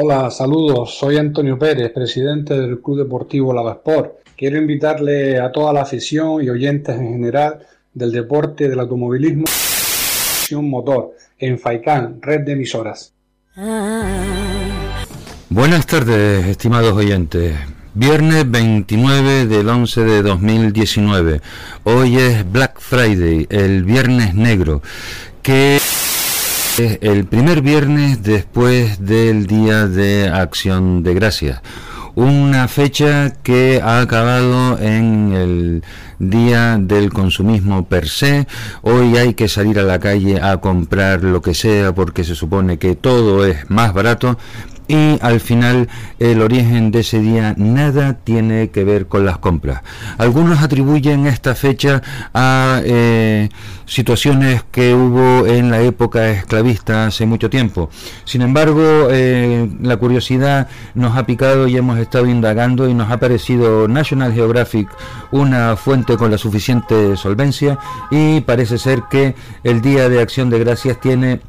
Hola, saludos. Soy Antonio Pérez, presidente del Club Deportivo Lavasport. Quiero invitarle a toda la afición y oyentes en general del deporte del automovilismo motor en Faicán, red de emisoras. Buenas tardes, estimados oyentes. Viernes 29 del 11 de 2019. Hoy es Black Friday, el viernes negro, que es el primer viernes después del Día de Acción de Gracias una fecha que ha acabado en el día del consumismo per se. Hoy hay que salir a la calle a comprar lo que sea porque se supone que todo es más barato, y al final el origen de ese día nada tiene que ver con las compras. Algunos atribuyen esta fecha a eh, situaciones que hubo en la época esclavista hace mucho tiempo. Sin embargo, eh, la curiosidad nos ha picado y hemos estado indagando y nos ha parecido National Geographic una fuente con la suficiente solvencia y parece ser que el Día de Acción de Gracias tiene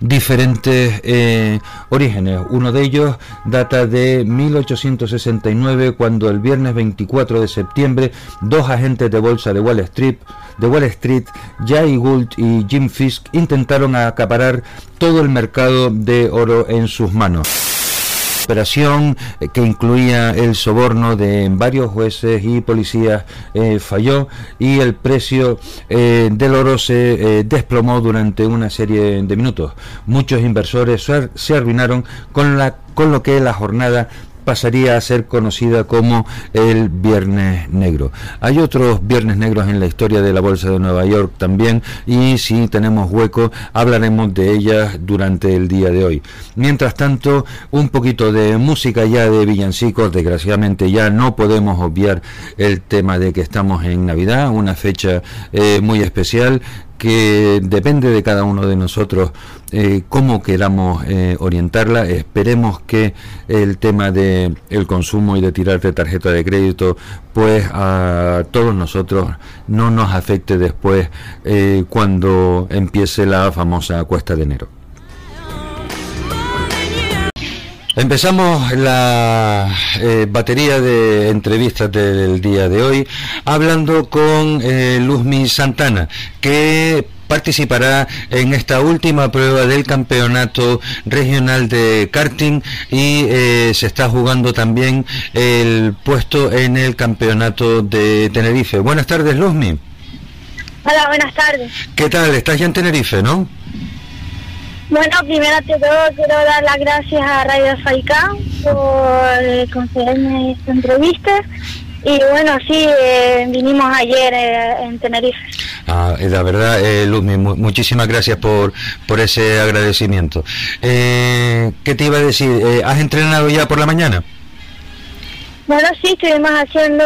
diferentes eh, orígenes. Uno de ellos data de 1869, cuando el viernes 24 de septiembre dos agentes de bolsa de Wall Street, de Wall Street, Jay Gould y Jim Fisk, intentaron acaparar todo el mercado de oro en sus manos operación eh, que incluía el soborno de varios jueces y policías eh, falló y el precio eh, del oro se desplomó durante una serie de minutos. Muchos inversores se arruinaron con, la, con lo que la jornada pasaría a ser conocida como el Viernes Negro. Hay otros Viernes Negros en la historia de la Bolsa de Nueva York también y si tenemos hueco hablaremos de ellas durante el día de hoy. Mientras tanto, un poquito de música ya de villancicos, desgraciadamente ya no podemos obviar el tema de que estamos en Navidad, una fecha eh, muy especial que depende de cada uno de nosotros eh, cómo queramos eh, orientarla. Esperemos que el tema de el consumo y de tirar de tarjeta de crédito, pues a todos nosotros no nos afecte después eh, cuando empiece la famosa cuesta de enero. Empezamos la eh, batería de entrevistas del día de hoy hablando con eh, Luzmi Santana, que participará en esta última prueba del campeonato regional de karting y eh, se está jugando también el puesto en el campeonato de Tenerife. Buenas tardes, Luzmi. Hola, buenas tardes. ¿Qué tal? Estás ya en Tenerife, ¿no? Bueno, primero que todo quiero dar las gracias a Radio Faicán por concederme esta entrevista. Y bueno, sí, eh, vinimos ayer eh, en Tenerife. Ah, la verdad, eh, Luzmi, muchísimas gracias por, por ese agradecimiento. Eh, ¿Qué te iba a decir? ¿Has entrenado ya por la mañana? Bueno, sí, estuvimos haciendo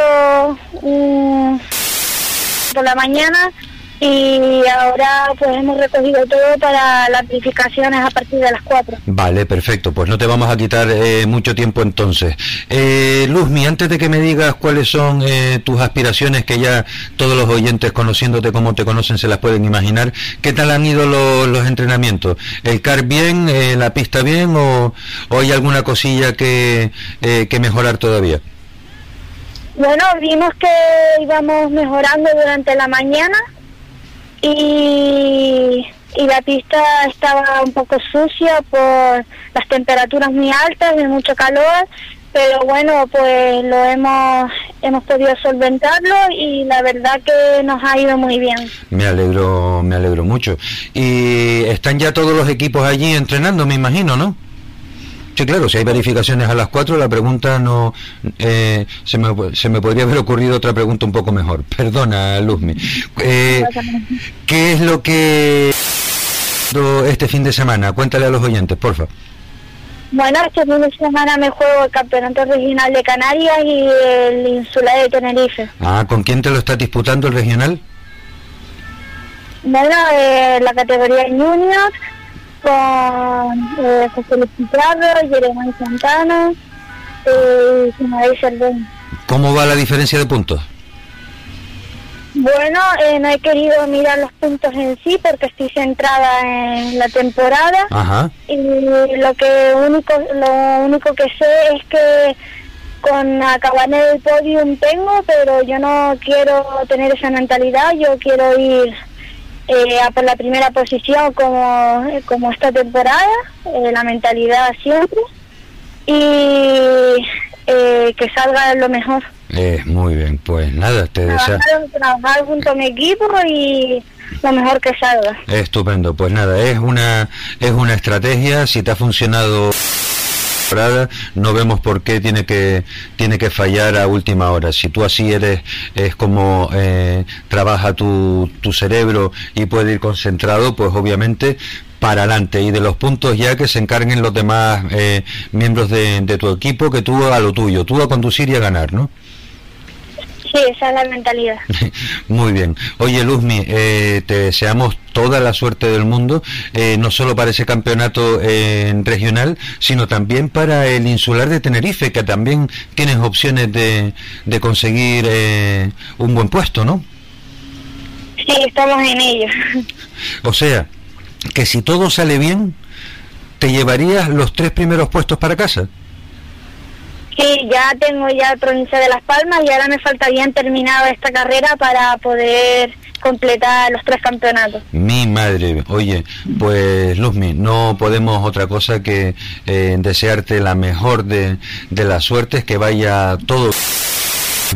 por la mañana y ahora pues hemos recogido todo para las verificaciones a partir de las 4. Vale, perfecto, pues no te vamos a quitar eh, mucho tiempo entonces. Eh, Luzmi, antes de que me digas cuáles son eh, tus aspiraciones, que ya todos los oyentes conociéndote como te conocen se las pueden imaginar, ¿qué tal han ido los entrenamientos? ¿El car bien, eh, la pista bien o, o, hay alguna cosilla que, que mejorar todavía? Bueno, vimos que íbamos mejorando durante la mañana y, y la pista estaba un poco sucia por las temperaturas muy altas, de mucho calor, pero bueno, pues lo hemos hemos podido solventarlo y la verdad que nos ha ido muy bien. Me alegro, me alegro mucho. Y están ya todos los equipos allí entrenando, me imagino, ¿no? Sí, claro, si hay verificaciones a las 4, la pregunta no... Eh, se, me, se me podría haber ocurrido otra pregunta un poco mejor. Perdona, Luzmi. Eh, ¿Qué es lo que... este fin de semana? Cuéntale a los oyentes, por favor. Bueno, este fin de semana me juego el Campeonato Regional de Canarias y el Insular de Tenerife. Ah, ¿con quién te lo estás disputando el regional? Bueno, eh, la categoría Junior con eh, José Luis Pizarro, Jeremías Santana y Ismael Cervén. ¿Cómo va la diferencia de puntos? Bueno, eh, no he querido mirar los puntos en sí porque estoy centrada en la temporada. Ajá. Y lo que único, lo único que sé es que con acabar en el podium tengo, pero yo no quiero tener esa mentalidad. Yo quiero ir eh, a por la primera posición como, como esta temporada, eh, la mentalidad siempre. Y eh, que salga lo mejor. Muy bien, pues nada, te deseo... Trabajar, junto a mi equipo y lo mejor que salga. Estupendo, pues nada, es una, es una estrategia, si te ha funcionado no vemos por qué tiene que tiene que fallar a última hora. Si tú así eres, es como eh, trabaja tu, tu cerebro y puede ir concentrado, pues obviamente para adelante y de los puntos ya que se encarguen los demás eh, miembros de, de, tu equipo que tú a lo tuyo, tú a conducir y a ganar, ¿no? Sí, esa es la mentalidad. Muy bien. Oye, Luzmi, eh, te deseamos toda la suerte del mundo, eh, no solo para ese campeonato eh, regional, sino también para el insular de Tenerife, que también tienes opciones de, de conseguir un buen puesto, ¿no? Sí, estamos en ello. O sea, que si todo sale bien, ¿te llevarías los tres primeros puestos para casa? Sí, ya tengo ya provincia de Las Palmas y ahora me falta bien terminado esta carrera para poder completar los tres campeonatos. Mi madre, oye, pues Luzmi, no podemos otra cosa que eh, desearte la mejor de las suertes, que vaya todo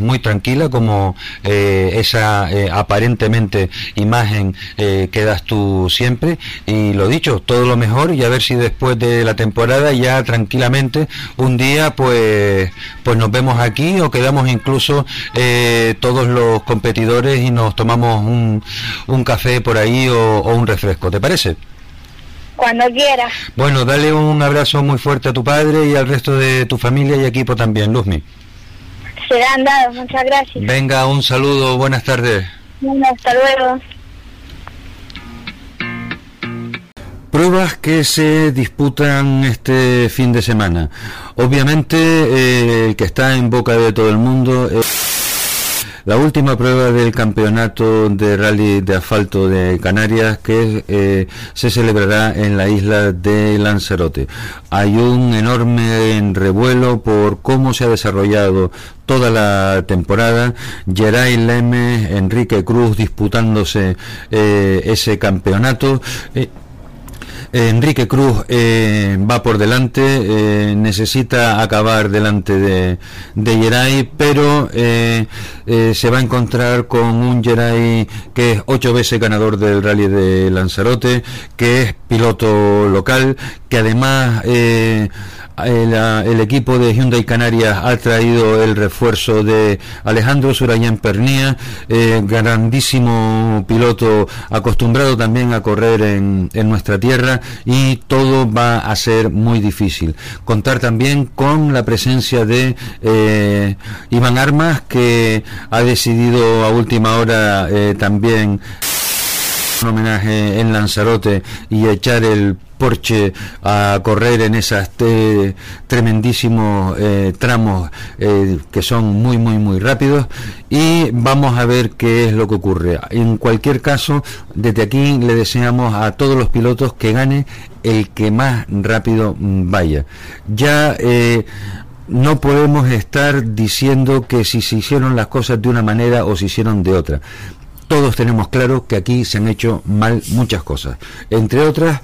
muy tranquila como eh, esa eh, aparentemente imagen eh, que das tú siempre y lo dicho todo lo mejor y a ver si después de la temporada ya tranquilamente un día pues pues nos vemos aquí o quedamos incluso eh, todos los competidores y nos tomamos un, un café por ahí o, o un refresco ¿te parece? Cuando quiera. Bueno, dale un abrazo muy fuerte a tu padre y al resto de tu familia y equipo también, Luzmi. Serán dados, muchas gracias. Venga, un saludo, buenas tardes. Bueno, hasta luego. Pruebas que se disputan este fin de semana. Obviamente, eh, el que está en boca de todo el mundo es la última prueba del campeonato de rally de asfalto de Canarias que eh, se celebrará en la isla de Lanzarote. Hay un enorme revuelo por cómo se ha desarrollado toda la temporada. Geray Leme, Enrique Cruz disputándose eh, ese campeonato. Eh, Enrique Cruz eh, va por delante, eh, necesita acabar delante de, de Geray, pero eh, se va a encontrar con un Geray que es ocho veces ganador del Rally de Lanzarote, que es piloto local, que además el, el, equipo de Hyundai Canarias ha traído el refuerzo de Alejandro Surayán Pernía, eh, grandísimo piloto acostumbrado también a correr en, en, nuestra tierra y todo va a ser muy difícil. Contar también con la presencia de eh, Iván Armas que ha decidido a última hora eh, también un homenaje en Lanzarote y echar el Porsche a correr en esas tremendísimos eh, tramos eh, que son muy muy muy rápidos. Y vamos a ver qué es lo que ocurre. En cualquier caso desde aquí le deseamos a todos los pilotos que gane el que más rápido vaya. Ya eh, no podemos estar diciendo que si se hicieron las cosas de una manera o se hicieron de otra. Todos tenemos claro que aquí se han hecho mal muchas cosas. Entre otras,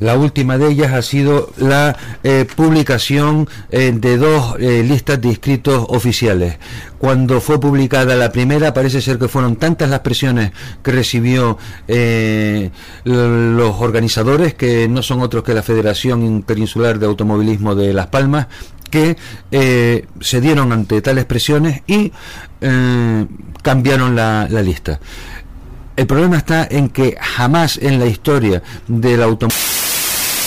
la última de ellas ha sido la eh, publicación eh, de dos eh, listas de inscritos oficiales. Cuando fue publicada la primera, parece ser que fueron tantas las presiones que recibió los organizadores, que no son otros que la Federación Interinsular de Automovilismo de Las Palmas, que se dieron ante tales presiones y cambiaron la, la, lista. El problema está en que jamás en la historia del automóvil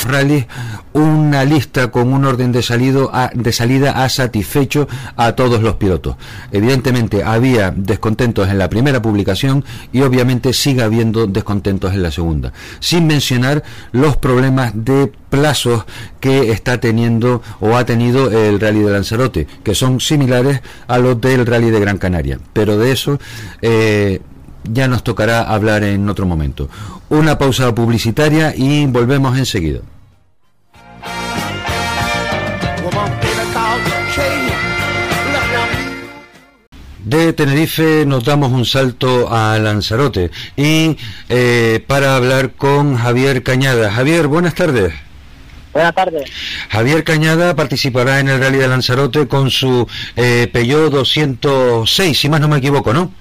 rally una lista con un orden de, salido de salida ha satisfecho a todos los pilotos. Evidentemente había descontentos en la primera publicación y obviamente sigue habiendo descontentos en la segunda, sin mencionar los problemas de plazos que está teniendo o ha tenido el rally de Lanzarote, que son similares a los del rally de Gran Canaria. Pero de eso eh, ya nos tocará hablar en otro momento. Una pausa publicitaria y volvemos enseguida. De Tenerife nos damos un salto a Lanzarote y eh, para hablar con Javier Cañada. Javier, buenas tardes. Buenas tardes. Javier Cañada participará en el Rally de Lanzarote con su eh, Peugeot 206, si más no me equivoco, ¿no?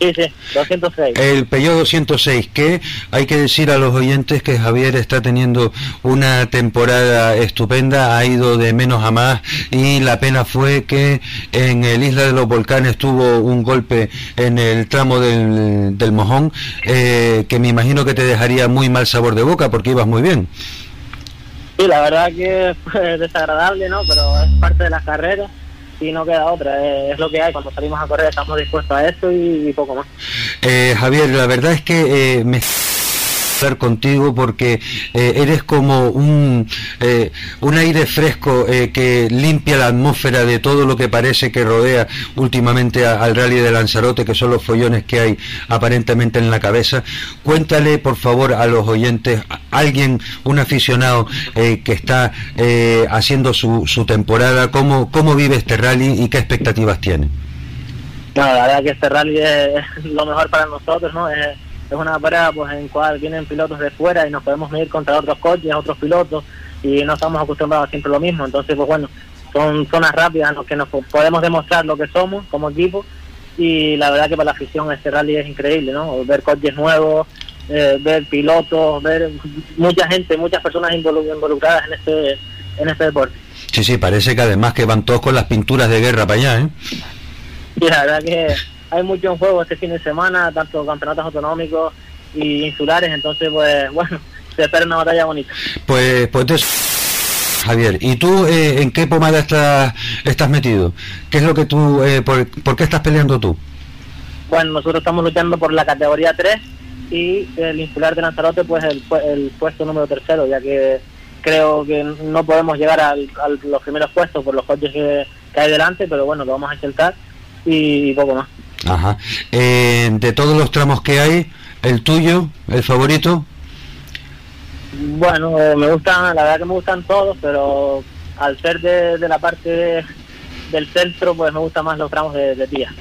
Sí, sí, 206. El Peugeot 206, que hay que decir a los oyentes que Javier está teniendo una temporada estupenda, ha ido de menos a más y la pena fue que en el Isla de los Volcanes tuvo un golpe en el tramo del, del mojón eh, que me imagino que te dejaría muy mal sabor de boca porque ibas muy bien. Sí, la verdad que fue desagradable, ¿no? Pero es parte de las carreras y no queda otra, es, lo que hay, cuando salimos a correr estamos dispuestos a esto y, poco más. Eh, Javier, la verdad es que eh, me contigo porque eh, eres como un, eh, un aire fresco eh, que limpia la atmósfera de todo lo que parece que rodea últimamente al rally de Lanzarote, que son los follones que hay aparentemente en la cabeza. Cuéntale, por favor, a los oyentes, alguien, un aficionado que está haciendo su, su temporada, cómo, cómo vive este rally y qué expectativas tiene. La verdad que este rally es lo mejor para nosotros, ¿no? Es es una parada pues en cual vienen pilotos de fuera y nos podemos medir contra otros coches, otros pilotos y no estamos acostumbrados a siempre lo mismo. Entonces, pues bueno, son zonas rápidas en las que nos podemos demostrar lo que somos como equipo y la verdad que para la afición este rally es increíble, ¿no? Ver coches nuevos, eh, ver pilotos, ver mucha gente, muchas personas involucradas en este, en este deporte. Sí, sí, parece que además que van todos con las pinturas de guerra para allá, ¿eh? Sí, la verdad que hay mucho en juego este fin de semana, tanto campeonatos autonómicos y insulares, entonces pues bueno, se espera una batalla bonita. Pues, pues Javier, ¿y tú eh, en qué pomada estás, estás metido? ¿Qué es lo que tú, eh, por, qué estás peleando tú? Bueno, nosotros estamos luchando por la categoría 3 y el insular de Lanzarote pues el, el puesto número tercero, ya que creo que no podemos llegar a los primeros puestos por los coches que, que hay delante, pero bueno, lo vamos a intentar y poco más. Ajá. Eh, de todos los tramos que hay, ¿el tuyo, el favorito? Bueno, eh, me gustan, la verdad que me gustan todos, pero al ser de, la parte del centro, pues me gustan más los tramos de, de tía.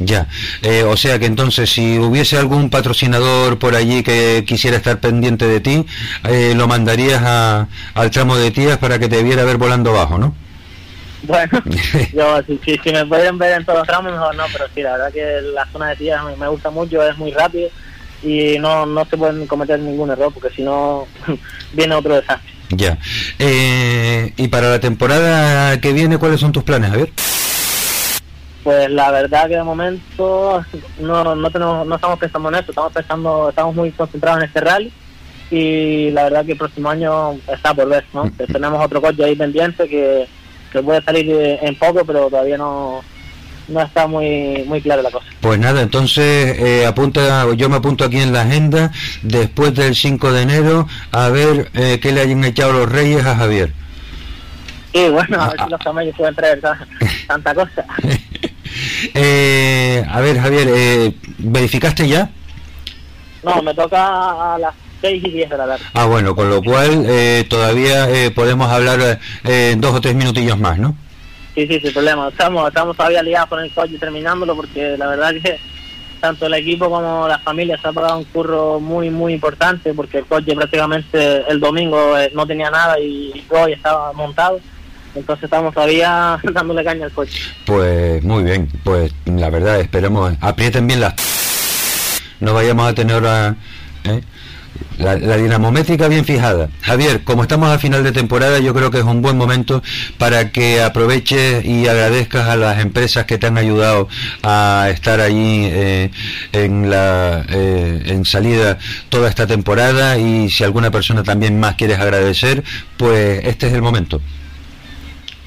Ya, eh, o sea que entonces si hubiese algún patrocinador por allí que quisiera estar pendiente de ti, lo mandarías a, al tramo de tías para que te viera ver volando abajo, ¿no? Bueno, yo, si, si, me pueden ver en todos los tramos, mejor no, pero sí, la verdad que la zona de tía me, gusta mucho, es muy rápido y no, no se pueden cometer ningún error porque si no viene otro desastre. Ya. Eh, ¿Y para la temporada que viene, cuáles son tus planes, Javier? Pues la verdad que de momento no, no, tenemos, no estamos pensando en esto, estamos pensando, estamos muy concentrados en este rally y la verdad que el próximo año está por ver, ¿no? Mm. Tenemos otro coche ahí pendiente que que puede salir en poco, pero todavía no, no está muy muy clara la cosa. Pues nada, entonces eh, apunta, yo me apunto aquí en la agenda después del 5 de enero a ver eh, qué le hayan echado los reyes a Javier. Sí, bueno, a ver si los camellos pueden traer tanta cosa. eh, a ver, Javier, eh, ¿verificaste ya? No, me toca a las y 10 de la tarde. Ah, bueno, con lo cual eh, todavía eh, podemos hablar eh, dos o tres minutillos más, ¿no? Sí, sí, sin problema. Estamos, estamos todavía liados con el coche terminándolo porque la verdad que tanto el equipo como la familia se ha pagado un curro muy, muy importante porque el coche prácticamente el domingo no tenía nada y hoy estaba montado. Entonces estamos todavía dándole caña al coche. Pues muy bien, pues la verdad esperemos, aprieten bien las... No vayamos a tener. ¿eh? La, dinamométrica bien fijada. Javier, como estamos a final de temporada, yo creo que es un buen momento para que aproveches y agradezcas a las empresas que te han ayudado a estar allí eh, en la eh, en salida toda esta temporada y si alguna persona también más quieres agradecer, pues este es el momento.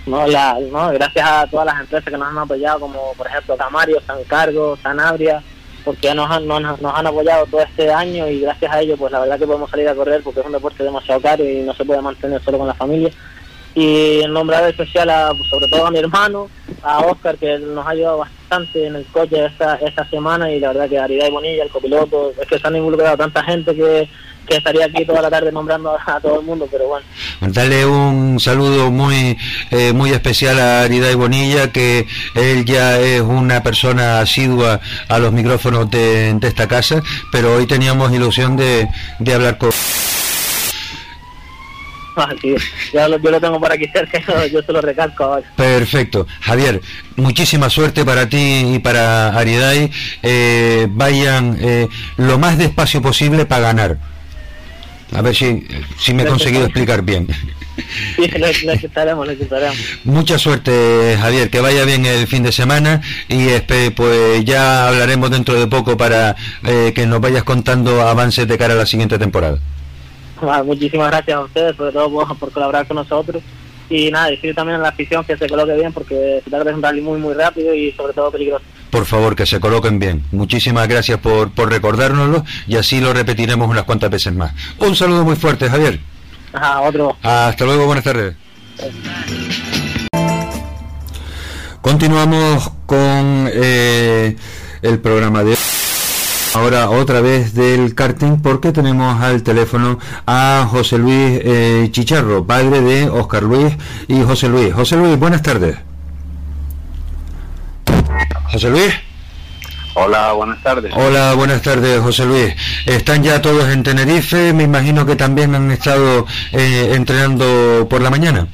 No, la, no, gracias a todas las empresas que nos han apoyado, como por ejemplo Camario, San Cargo, Sanabria, porque nos han, nos, han apoyado todo este año y gracias a ellos pues la verdad que podemos salir a correr porque es un deporte demasiado caro y no se puede mantener solo con la familia. Y en nombre especial a, pues, sobre todo a mi hermano, a Oscar que nos ha ayudado bastante en el coche esta, esta semana y la verdad que Aridad y Bonilla, el copiloto, es que se han involucrado tanta gente que que estaría aquí toda la tarde nombrando a, todo el mundo, pero bueno. Dale un saludo muy eh, muy especial a Arida y Bonilla, que él ya es una persona asidua a los micrófonos de, esta casa, pero hoy teníamos ilusión de, de hablar con... Ah, ya lo, yo lo tengo por aquí cerca, yo se lo recalco ahora. Perfecto. Javier, muchísima suerte para ti y para Ariday. Eh, vayan eh, lo más despacio posible para ganar a ver si, si me he conseguido explicar bien. Sí, lo, lo Mucha suerte, Javier, que vaya bien el fin de semana y pues ya hablaremos dentro de poco para eh, que nos vayas contando avances de cara a la siguiente temporada. Ah, muchísimas gracias a ustedes, sobre todo por colaborar con nosotros y nada, decir también a la afición que se coloque bien porque se tarda un rally muy muy rápido y sobre todo peligroso. Por favor, que se coloquen bien. Muchísimas gracias por, por recordárnoslo y así lo repetiremos unas cuantas veces más. Un saludo muy fuerte, Javier. Ajá, otro. Hasta luego, buenas tardes. Continuamos con eh, el programa de Ahora otra vez del karting porque tenemos al teléfono a José Luis eh, Chicharro, padre de Oscar Luis y José Luis. José Luis, buenas tardes. José Luis. Hola, buenas tardes. Hola, buenas tardes, José Luis. Están ya todos en Tenerife, me imagino que también han estado eh, entrenando por la mañana.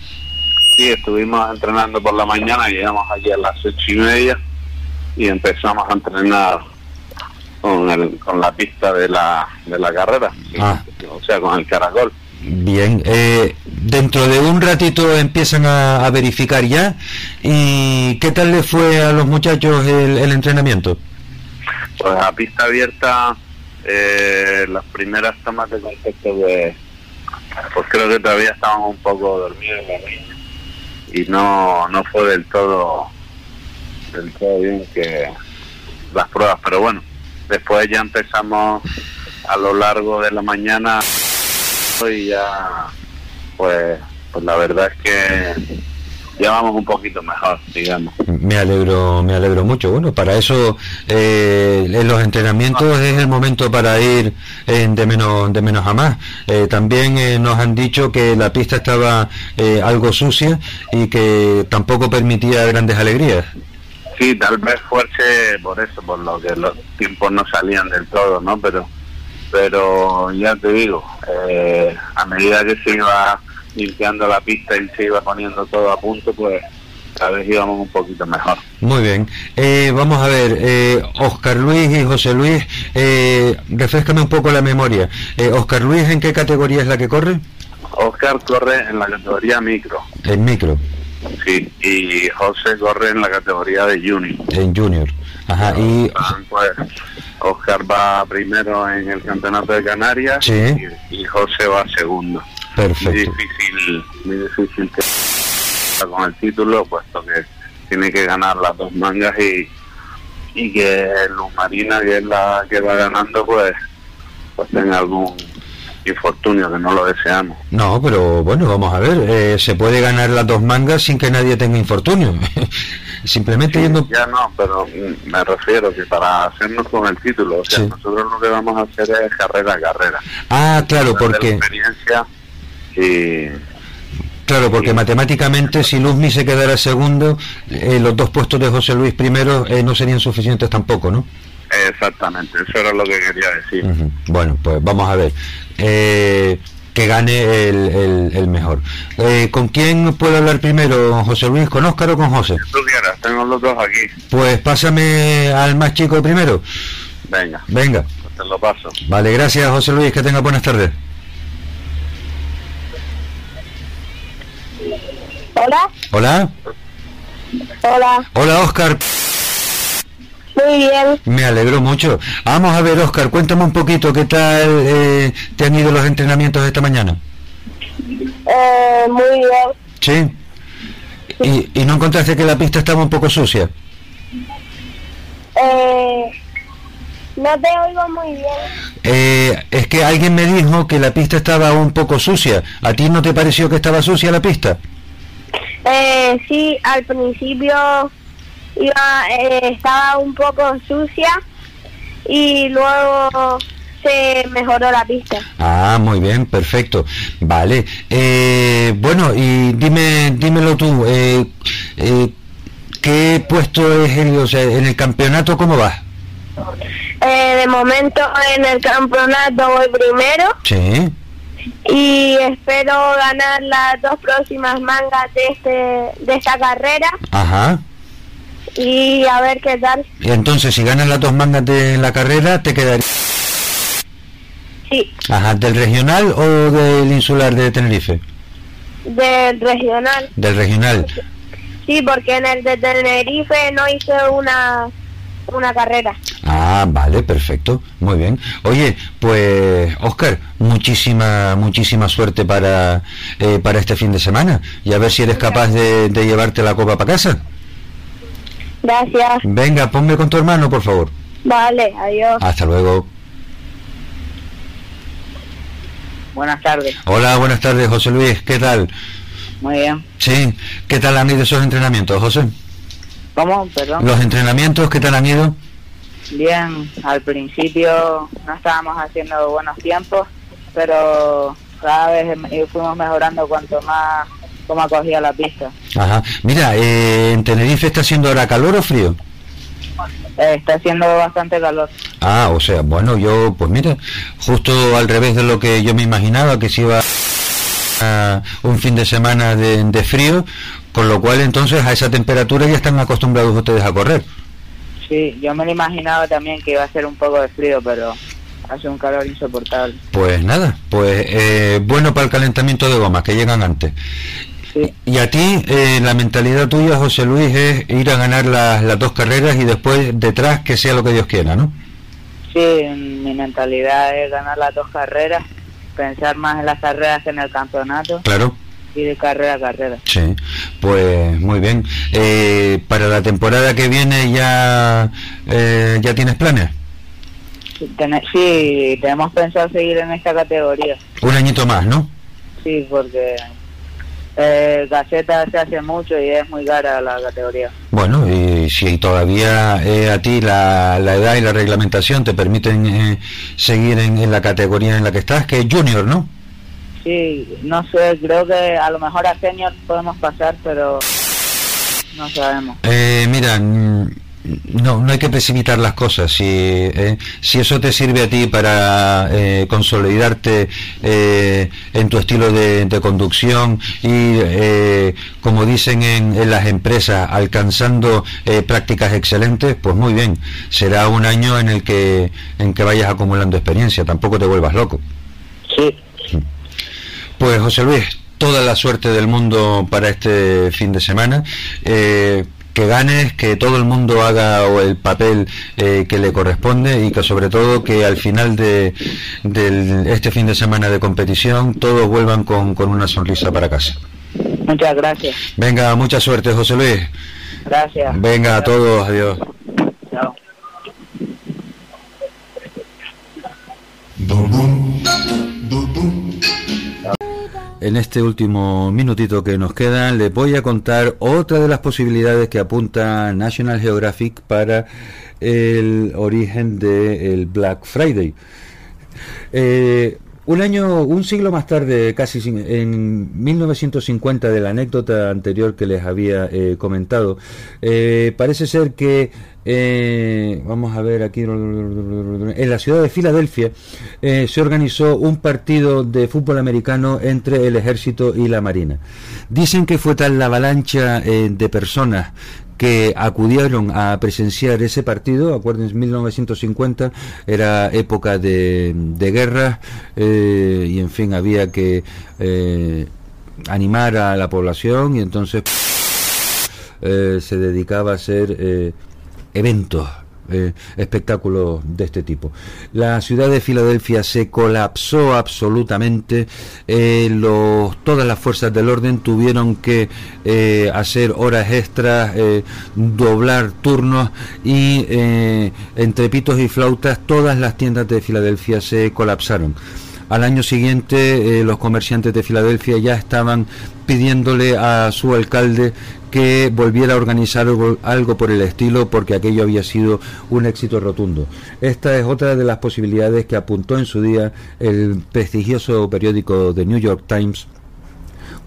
Sí, estuvimos entrenando por la mañana, llegamos allí a las ocho y media y empezamos a entrenar con, el, con la pista de la, de la carrera, ah. o sea, con el caracol. Bien, eh, dentro de un ratito empiezan a, verificar ya. ¿Y qué tal le fue a los muchachos el, entrenamiento? Pues a pista abierta, eh, las primeras tomas de concepto de. Pues creo que todavía estaban un poco dormidos y no, no fue del todo, del todo bien que las pruebas, pero bueno, Después ya empezamos a lo largo de la mañana y ya, pues, pues la verdad es que ya vamos un poquito mejor, digamos. Me alegro, me alegro mucho. Bueno, para eso eh, en los entrenamientos es el momento para ir de menos de menos a más. Eh, también eh, nos han dicho que la pista estaba algo sucia y que tampoco permitía grandes alegrías. Sí, tal vez fuese por eso, por lo que los tiempos no salían del todo, ¿no? Pero, pero ya te digo, eh, a medida que se iba limpiando la pista y se iba poniendo todo a punto, pues cada vez íbamos un poquito mejor. Muy bien. Eh, vamos a ver, eh, Oscar Luis y José Luis, eh, refrescame un poco la memoria. Eh, Oscar Luis, ¿en qué categoría es la que corre? Oscar corre en la categoría micro. En micro. Sí, y José corre en la categoría de junior. En junior. Ajá, y... Ah, pues, Oscar va primero en el campeonato de Canarias y, José va segundo. Perfecto. Muy difícil, muy difícil que con el título, puesto que tiene que ganar las dos mangas y, y que Luz Marina, que es la que va ganando, pues, pues tenga algún infortunio, que no lo deseamos. No, pero bueno, vamos a ver, eh, se puede ganar las dos mangas sin que nadie tenga infortunio. Simplemente yendo... Ya no, pero me refiero que para hacernos con el título, o sea, nosotros lo que vamos a hacer es carrera a carrera. Ah, claro, porque... experiencia y... Claro, porque matemáticamente si Luzmi se quedara segundo, eh, los dos puestos de José Luis primero eh, no serían suficientes tampoco, ¿no? Exactamente, eso era lo que quería decir. Bueno, pues vamos a ver. Eh, que gane el, el, mejor. Eh, ¿Con quién puedo hablar primero, José Luis? ¿Con Óscar o con José? tú quieras, tengo los dos aquí. Pues pásame al más chico primero. Venga. Venga. te lo paso. Vale, gracias José Luis, que tenga buenas tardes. Hola, Hola. hola, Hola Oscar, muy bien. me alegro mucho. Vamos a ver Oscar, cuéntame un poquito qué tal eh, te han ido los entrenamientos de esta mañana. Eh, muy bien. Sí. ¿Y, y no encontraste que la pista estaba un poco sucia? Eh, no te oigo muy bien. Eh, es que alguien me dijo que la pista estaba un poco sucia. ¿A ti no te pareció que estaba sucia la pista? Eh, sí, al principio iba, eh, estaba un poco sucia y luego se mejoró la pista. Ah, muy bien, perfecto. Vale. Eh, bueno, y dime, dímelo tú. Eh, eh, ¿Qué puesto es el, o sea, en el campeonato? ¿Cómo vas? Eh, de momento en el campeonato voy primero Sí. y espero ganar las dos próximas mangas de este de esta carrera Ajá. Y a ver qué tal. Y entonces, si ganas las dos mangas de la carrera, te quedaría. Sí, Ajá, ¿del regional o del insular de Tenerife? del regional. Del regional. Sí, porque en el de Tenerife no hice una una carrera. Ah, vale, perfecto, muy bien. Oye, pues Oscar, muchísima, muchísima suerte para, eh, para este fin de semana y a ver si eres capaz de, de llevarte la copa para casa. Gracias. Venga, ponme con tu hermano, por favor. Vale, adiós. Hasta luego. Buenas tardes. Hola, buenas tardes, José Luis, ¿qué tal? Muy bien. Sí, ¿qué tal han ido esos entrenamientos, José? ¿Cómo? Perdón. ¿Los entrenamientos qué tal han ido? Bien, al principio no estábamos haciendo buenos tiempos, pero cada vez fuimos mejorando cuanto más como acogía la pista. Ajá. Mira, eh, ¿en Tenerife está haciendo ahora calor o frío? Eh, está haciendo bastante calor. Ah, o sea, bueno, yo, pues mira, justo al revés de lo que yo me imaginaba, que se iba a un fin de semana de, de frío, con lo cual entonces a esa temperatura ya están acostumbrados ustedes a correr. Sí, yo me lo imaginaba también que iba a ser un poco de frío, pero hace un calor insoportable. Pues nada, pues eh, bueno para el calentamiento de gomas, que llegan antes. Sí, Y a ti, eh, la mentalidad tuya, José Luis, es ir a ganar las, las dos carreras y después detrás que sea lo que Dios quiera, ¿no? sí, mi mentalidad es ganar las dos carreras, pensar más en las carreras que en el campeonato Claro. y de carrera a carrera. Sí, pues muy bien. Eh, para la temporada que viene ya eh, ya tienes planes. Sí, tenemos pensado seguir en esta categoría. Un añito más, ¿no? Sí, porque eh, Gaceta se hace mucho y es muy cara la categoría. Bueno, y si todavía eh, a ti la, la edad y la reglamentación te permiten eh, seguir en, en la categoría en la que estás, que es junior, ¿no? Sí, no sé, creo que a lo mejor a senior podemos pasar, pero no sabemos. Eh, mira, mm, no, no hay que precipitar las cosas. Si, eh, si eso te sirve a ti para eh, consolidarte eh, en tu estilo de, de conducción y, eh, como dicen en, en las empresas, alcanzando eh, prácticas excelentes, pues muy bien. Será un año en el que, en que vayas acumulando experiencia. Tampoco te vuelvas loco. Sí, Pues José Luis, toda la suerte del mundo para este fin de semana. Eh, que ganes, que todo el mundo haga el papel eh, que le corresponde y que sobre todo que al final de este fin de semana de competición todos vuelvan con, con una sonrisa para casa. muchas gracias. Venga, mucha suerte José Luis. Gracias. Venga a todos, adiós. Chao. En este último minutito que nos queda, les voy a contar otra de las posibilidades que apunta National Geographic para el origen del Black Friday. Eh, un año, un siglo más tarde, casi en 1950, de la anécdota anterior que les había eh, comentado, eh, parece ser que eh, vamos a ver aquí, en la ciudad de Filadelfia eh, se organizó un partido de fútbol americano entre el ejército y la marina. Dicen que fue tal la avalancha eh, de personas que acudieron a presenciar ese partido, acuérdense, 1950 era época de, de guerra y en fin había que animar a la población y entonces se dedicaba a hacer eventos eh, espectáculos de este tipo. La ciudad de Filadelfia se colapsó absolutamente, eh, los, todas las fuerzas del orden tuvieron que eh, hacer horas extras, doblar turnos y entre pitos y flautas todas las tiendas de Filadelfia se colapsaron. Al año siguiente los comerciantes de Filadelfia ya estaban pidiéndole a su alcalde que volviera a organizar algo, por el estilo porque aquello había sido un éxito rotundo. Esta es otra de las posibilidades que apuntó en su día el prestigioso periódico The New York Times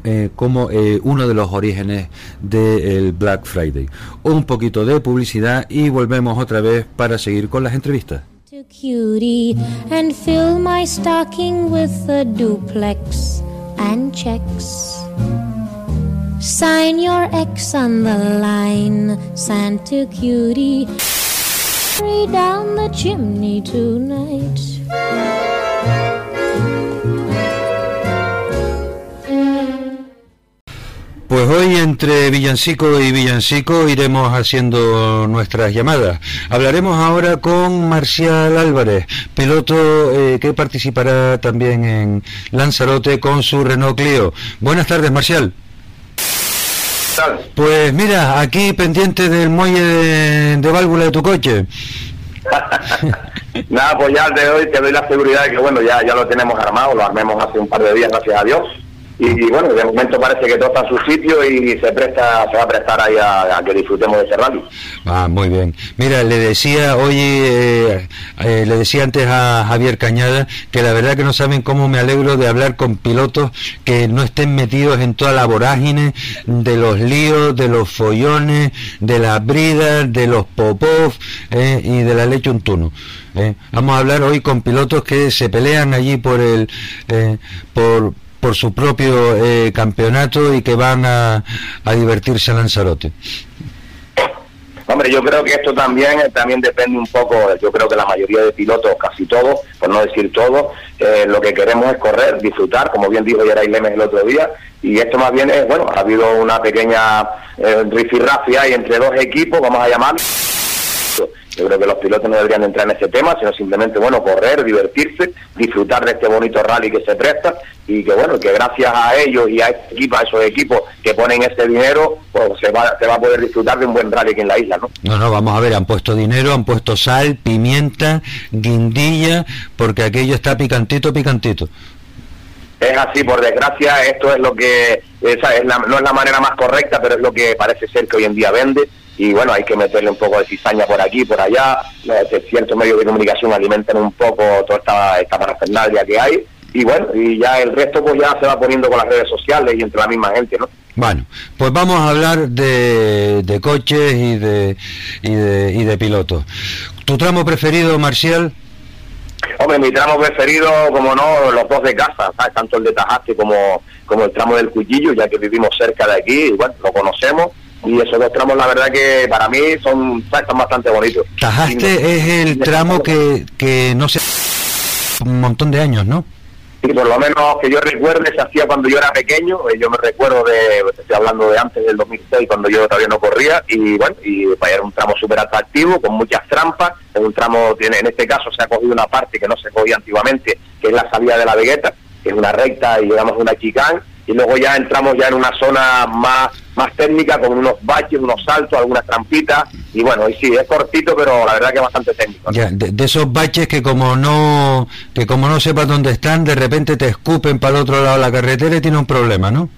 eh, como eh, uno de los orígenes del Black Friday. Un poquito de publicidad y volvemos otra vez para seguir con las entrevistas. to Cutie and fill my stocking with a duplex and checks. Sign your X on the line, Santa to Cutie. Down the chimney tonight. Pues hoy entre villancico y villancico iremos haciendo nuestras llamadas. Hablaremos ahora con Marcial Álvarez, piloto eh, que participará también en Lanzarote con su Renault Clio. Buenas tardes, Marcial. Pues mira, aquí pendiente del muelle de, válvula de tu coche. Nada, pues ya de hoy te doy la seguridad de que bueno, ya, ya lo tenemos armado, lo armemos hace un par de días, gracias a Dios. Y, bueno, de momento parece que todo está en su sitio y se presta se va a prestar ahí a, que disfrutemos de ese rally. Ah, muy bien. Mira, le decía hoy, eh, eh, le decía antes a Javier Cañada que la verdad que no saben cómo me alegro de hablar con pilotos que no estén metidos en toda la vorágine de los líos, de los follones, de las bridas, de los popov eh, y de la leche untuno. Vamos a hablar hoy con pilotos que se pelean allí por el por por su propio eh, campeonato y que van a, divertirse en Lanzarote. Hombre, yo creo que esto también eh, también depende un poco, yo creo que la mayoría de pilotos, casi todos, por no decir todos, eh, lo que queremos es correr, disfrutar, como bien dijo Yaray Lemes el otro día, y esto más bien es, bueno, ha habido una pequeña eh, rifirrafia y entre dos equipos, vamos a llamarlo, yo creo que los pilotos no deberían entrar en ese tema, sino simplemente, bueno, correr, divertirse, disfrutar de este bonito rally que se presta y que, bueno, que gracias a ellos y a este equipo, a esos equipos que ponen ese dinero, pues se va, se va a poder disfrutar de un buen rally aquí en la isla, ¿no? No, no, vamos a ver, han puesto dinero, han puesto sal, pimienta, guindilla, porque aquello está picantito, picantito. Es así, por desgracia, esto es lo que, esa es no es la manera más correcta, pero es lo que parece ser que hoy en día vende y bueno, hay que meterle un poco de cizaña por aquí, por allá, ciertos medios de comunicación alimentan un poco toda esta, esta parafernalia que hay, y bueno, y ya el resto pues ya se va poniendo con las redes sociales y entre la misma gente, ¿no? Bueno, pues vamos a hablar de, de coches y de, y de, y de pilotos. ¿Tu tramo preferido, Marcial? Hombre, mi tramo preferido, como no, los dos de casa, tanto el de Tajaste como, como el tramo del Cuchillo, ya que vivimos cerca de aquí, y bueno, lo conocemos y esos dos tramos la verdad que para mí son están bastante bonitos. Tajaste es el tramo que, que no sé un montón de años, ¿no? Sí, por lo menos que yo recuerde se hacía cuando yo era pequeño, eh, yo me recuerdo de, estoy hablando de antes del 2006 cuando yo todavía no corría y bueno, y era un tramo súper atractivo con muchas trampas, es un tramo, tiene, en este caso se ha cogido una parte que no se cogía antiguamente, que es la salida de la Vegueta, que es una recta y llegamos a una chicán y luego ya entramos ya en una zona más más técnica con unos baches, unos saltos, algunas trampitas y bueno, y sí, es cortito pero la verdad que es bastante técnico. de, esos baches que como no que como no sepas dónde están, de repente te escupen para el otro lado de la carretera y tiene un problema, ¿no?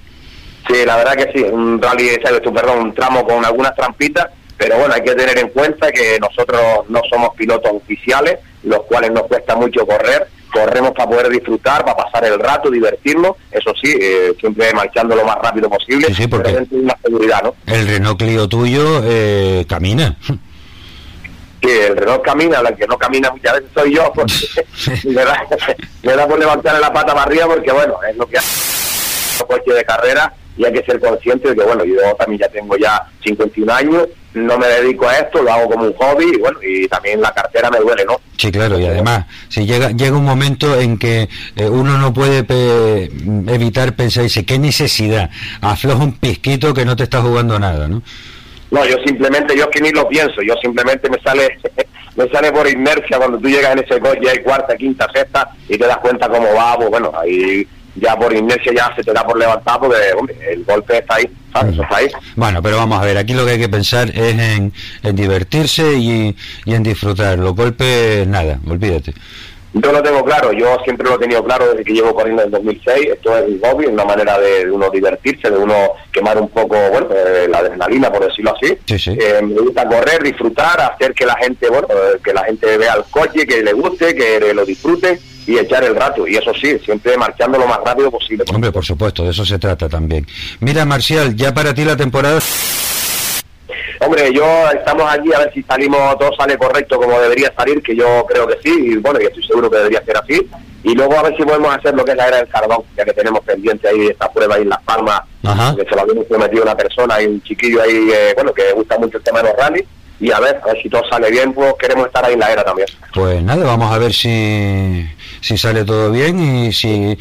Sí, la verdad que sí, un rally, perdón, un tramo con algunas trampitas, pero bueno, hay que tener en cuenta que nosotros no somos pilotos oficiales, los cuales nos cuesta mucho correr corremos para poder disfrutar, para pasar el rato, divertirnos, eso sí, eh, siempre marchando lo más rápido posible, sí, porque una seguridad, ¿no? El Renault Clio tuyo eh, camina. que el reloj camina, la que no camina muchas veces soy yo, porque me, da, me da por levantarle la pata para arriba, porque bueno, es lo que hace coche de carrera y hay que ser consciente de que bueno, yo también ya tengo ya 51 años, no me dedico a esto, lo hago como un hobby y bueno, y también la cartera me duele, ¿no? Sí, claro, y además, si llega llega un momento en que eh, uno no puede evitar pensar, dice, ¿qué necesidad? Afloja un pisquito que no te está jugando nada, ¿no? No, yo simplemente, yo que ni lo pienso, yo simplemente me sale me sale por inercia cuando tú llegas en ese coche, hay cuarta, quinta, sexta y te das cuenta cómo va, pues bueno, ahí ya por inercia ya se te da por levantar porque el golpe está ahí, ¿sabes? está ahí. Bueno, pero vamos a ver, aquí lo que hay que pensar es en, en divertirse y, y en disfrutar. Los golpes, nada, olvídate. Yo lo tengo claro, yo siempre lo he tenido claro desde que llevo corriendo en el 2006. Esto es un hobby, una manera de, uno divertirse, de uno quemar un poco bueno, eh, la adrenalina, por decirlo así. Eh, me gusta correr, disfrutar, hacer que la gente bueno, eh, que la gente vea el coche, que le guste, que lo disfrute y echar el rato. Y eso sí, siempre marchando lo más rápido posible. Hombre, por supuesto, de eso se trata también. Mira, Marcial, ya para ti la temporada Hombre, yo estamos aquí a ver si salimos, todo sale correcto como debería salir, que yo creo que sí, y bueno, y estoy seguro que debería ser así. Y luego a ver si podemos hacer lo que es la era del carbón, ya que tenemos pendiente ahí esta prueba ahí en Las Palmas, que se lo habíamos prometido una persona y un chiquillo ahí, eh, bueno, que gusta mucho el tema de los rallies. Y a ver, a ver si todo sale bien, pues queremos estar ahí en la era también. Pues nada, vamos a ver si, si sale todo bien y si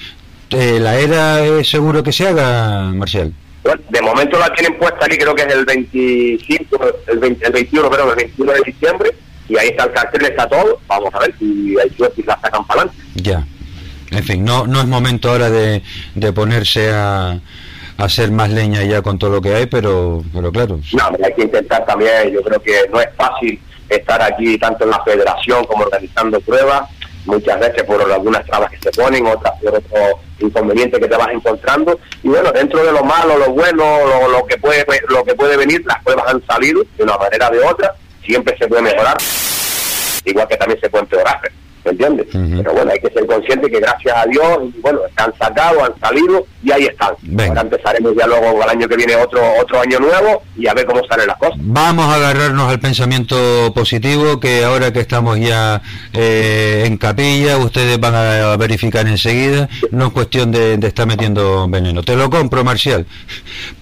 eh, la era es seguro que se haga, Marcial de momento la tienen puesta aquí, creo que es el 25, el, 21, perdón, el 21 de diciembre, y ahí está el cartel, está todo. Vamos a ver si hay suerte y la sacan para adelante. Ya. En fin, no, no es momento ahora de, de ponerse a, hacer más leña ya con todo lo que hay, pero, pero claro. No, hay que intentar también, yo creo que no es fácil estar aquí tanto en la federación como organizando pruebas muchas veces por algunas trabas que se ponen, otras por otros inconvenientes que te vas encontrando. Y bueno, dentro de lo malo, lo bueno, lo, que puede lo que puede venir, las pruebas han salido de una manera o de otra, siempre se puede mejorar, igual que también se puede empeorar. ¿Me entiendes? Pero bueno, hay que ser consciente que gracias a Dios, bueno, están sacados, han salido y ahí están. Ahora empezaremos ya luego el año que viene otro otro año nuevo y a ver cómo salen las cosas. Vamos a agarrarnos al pensamiento positivo que ahora que estamos ya eh, en capilla, ustedes van a verificar enseguida, no es cuestión de, estar metiendo veneno. Te lo compro, Marcial.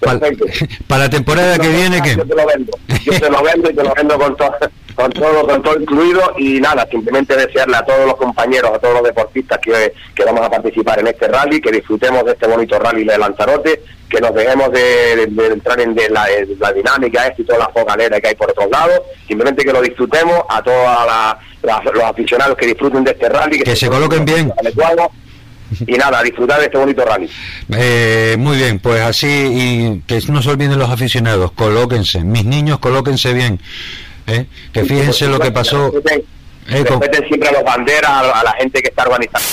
Para, para la temporada que viene, que... Yo te lo vendo, yo te lo vendo y te lo vendo con todo con todo, con todo incluido y nada, simplemente desearle a todos los compañeros, a todos los deportistas que, que vamos a participar en este rally, que disfrutemos de este bonito rally de Lanzarote, que nos dejemos de, entrar en, la, la, dinámica esta y toda la fogalera que hay por otros lados, simplemente que lo disfrutemos a todos los aficionados que disfruten de este rally. Que, se, coloquen bien. y nada, disfrutar de este bonito rally. Eh, muy bien, pues así, y que no se olviden los aficionados, colóquense, mis niños, colóquense bien. ¿Eh? que fíjense lo que pasó. Eh, siempre a los banderas, a, la gente que está organizando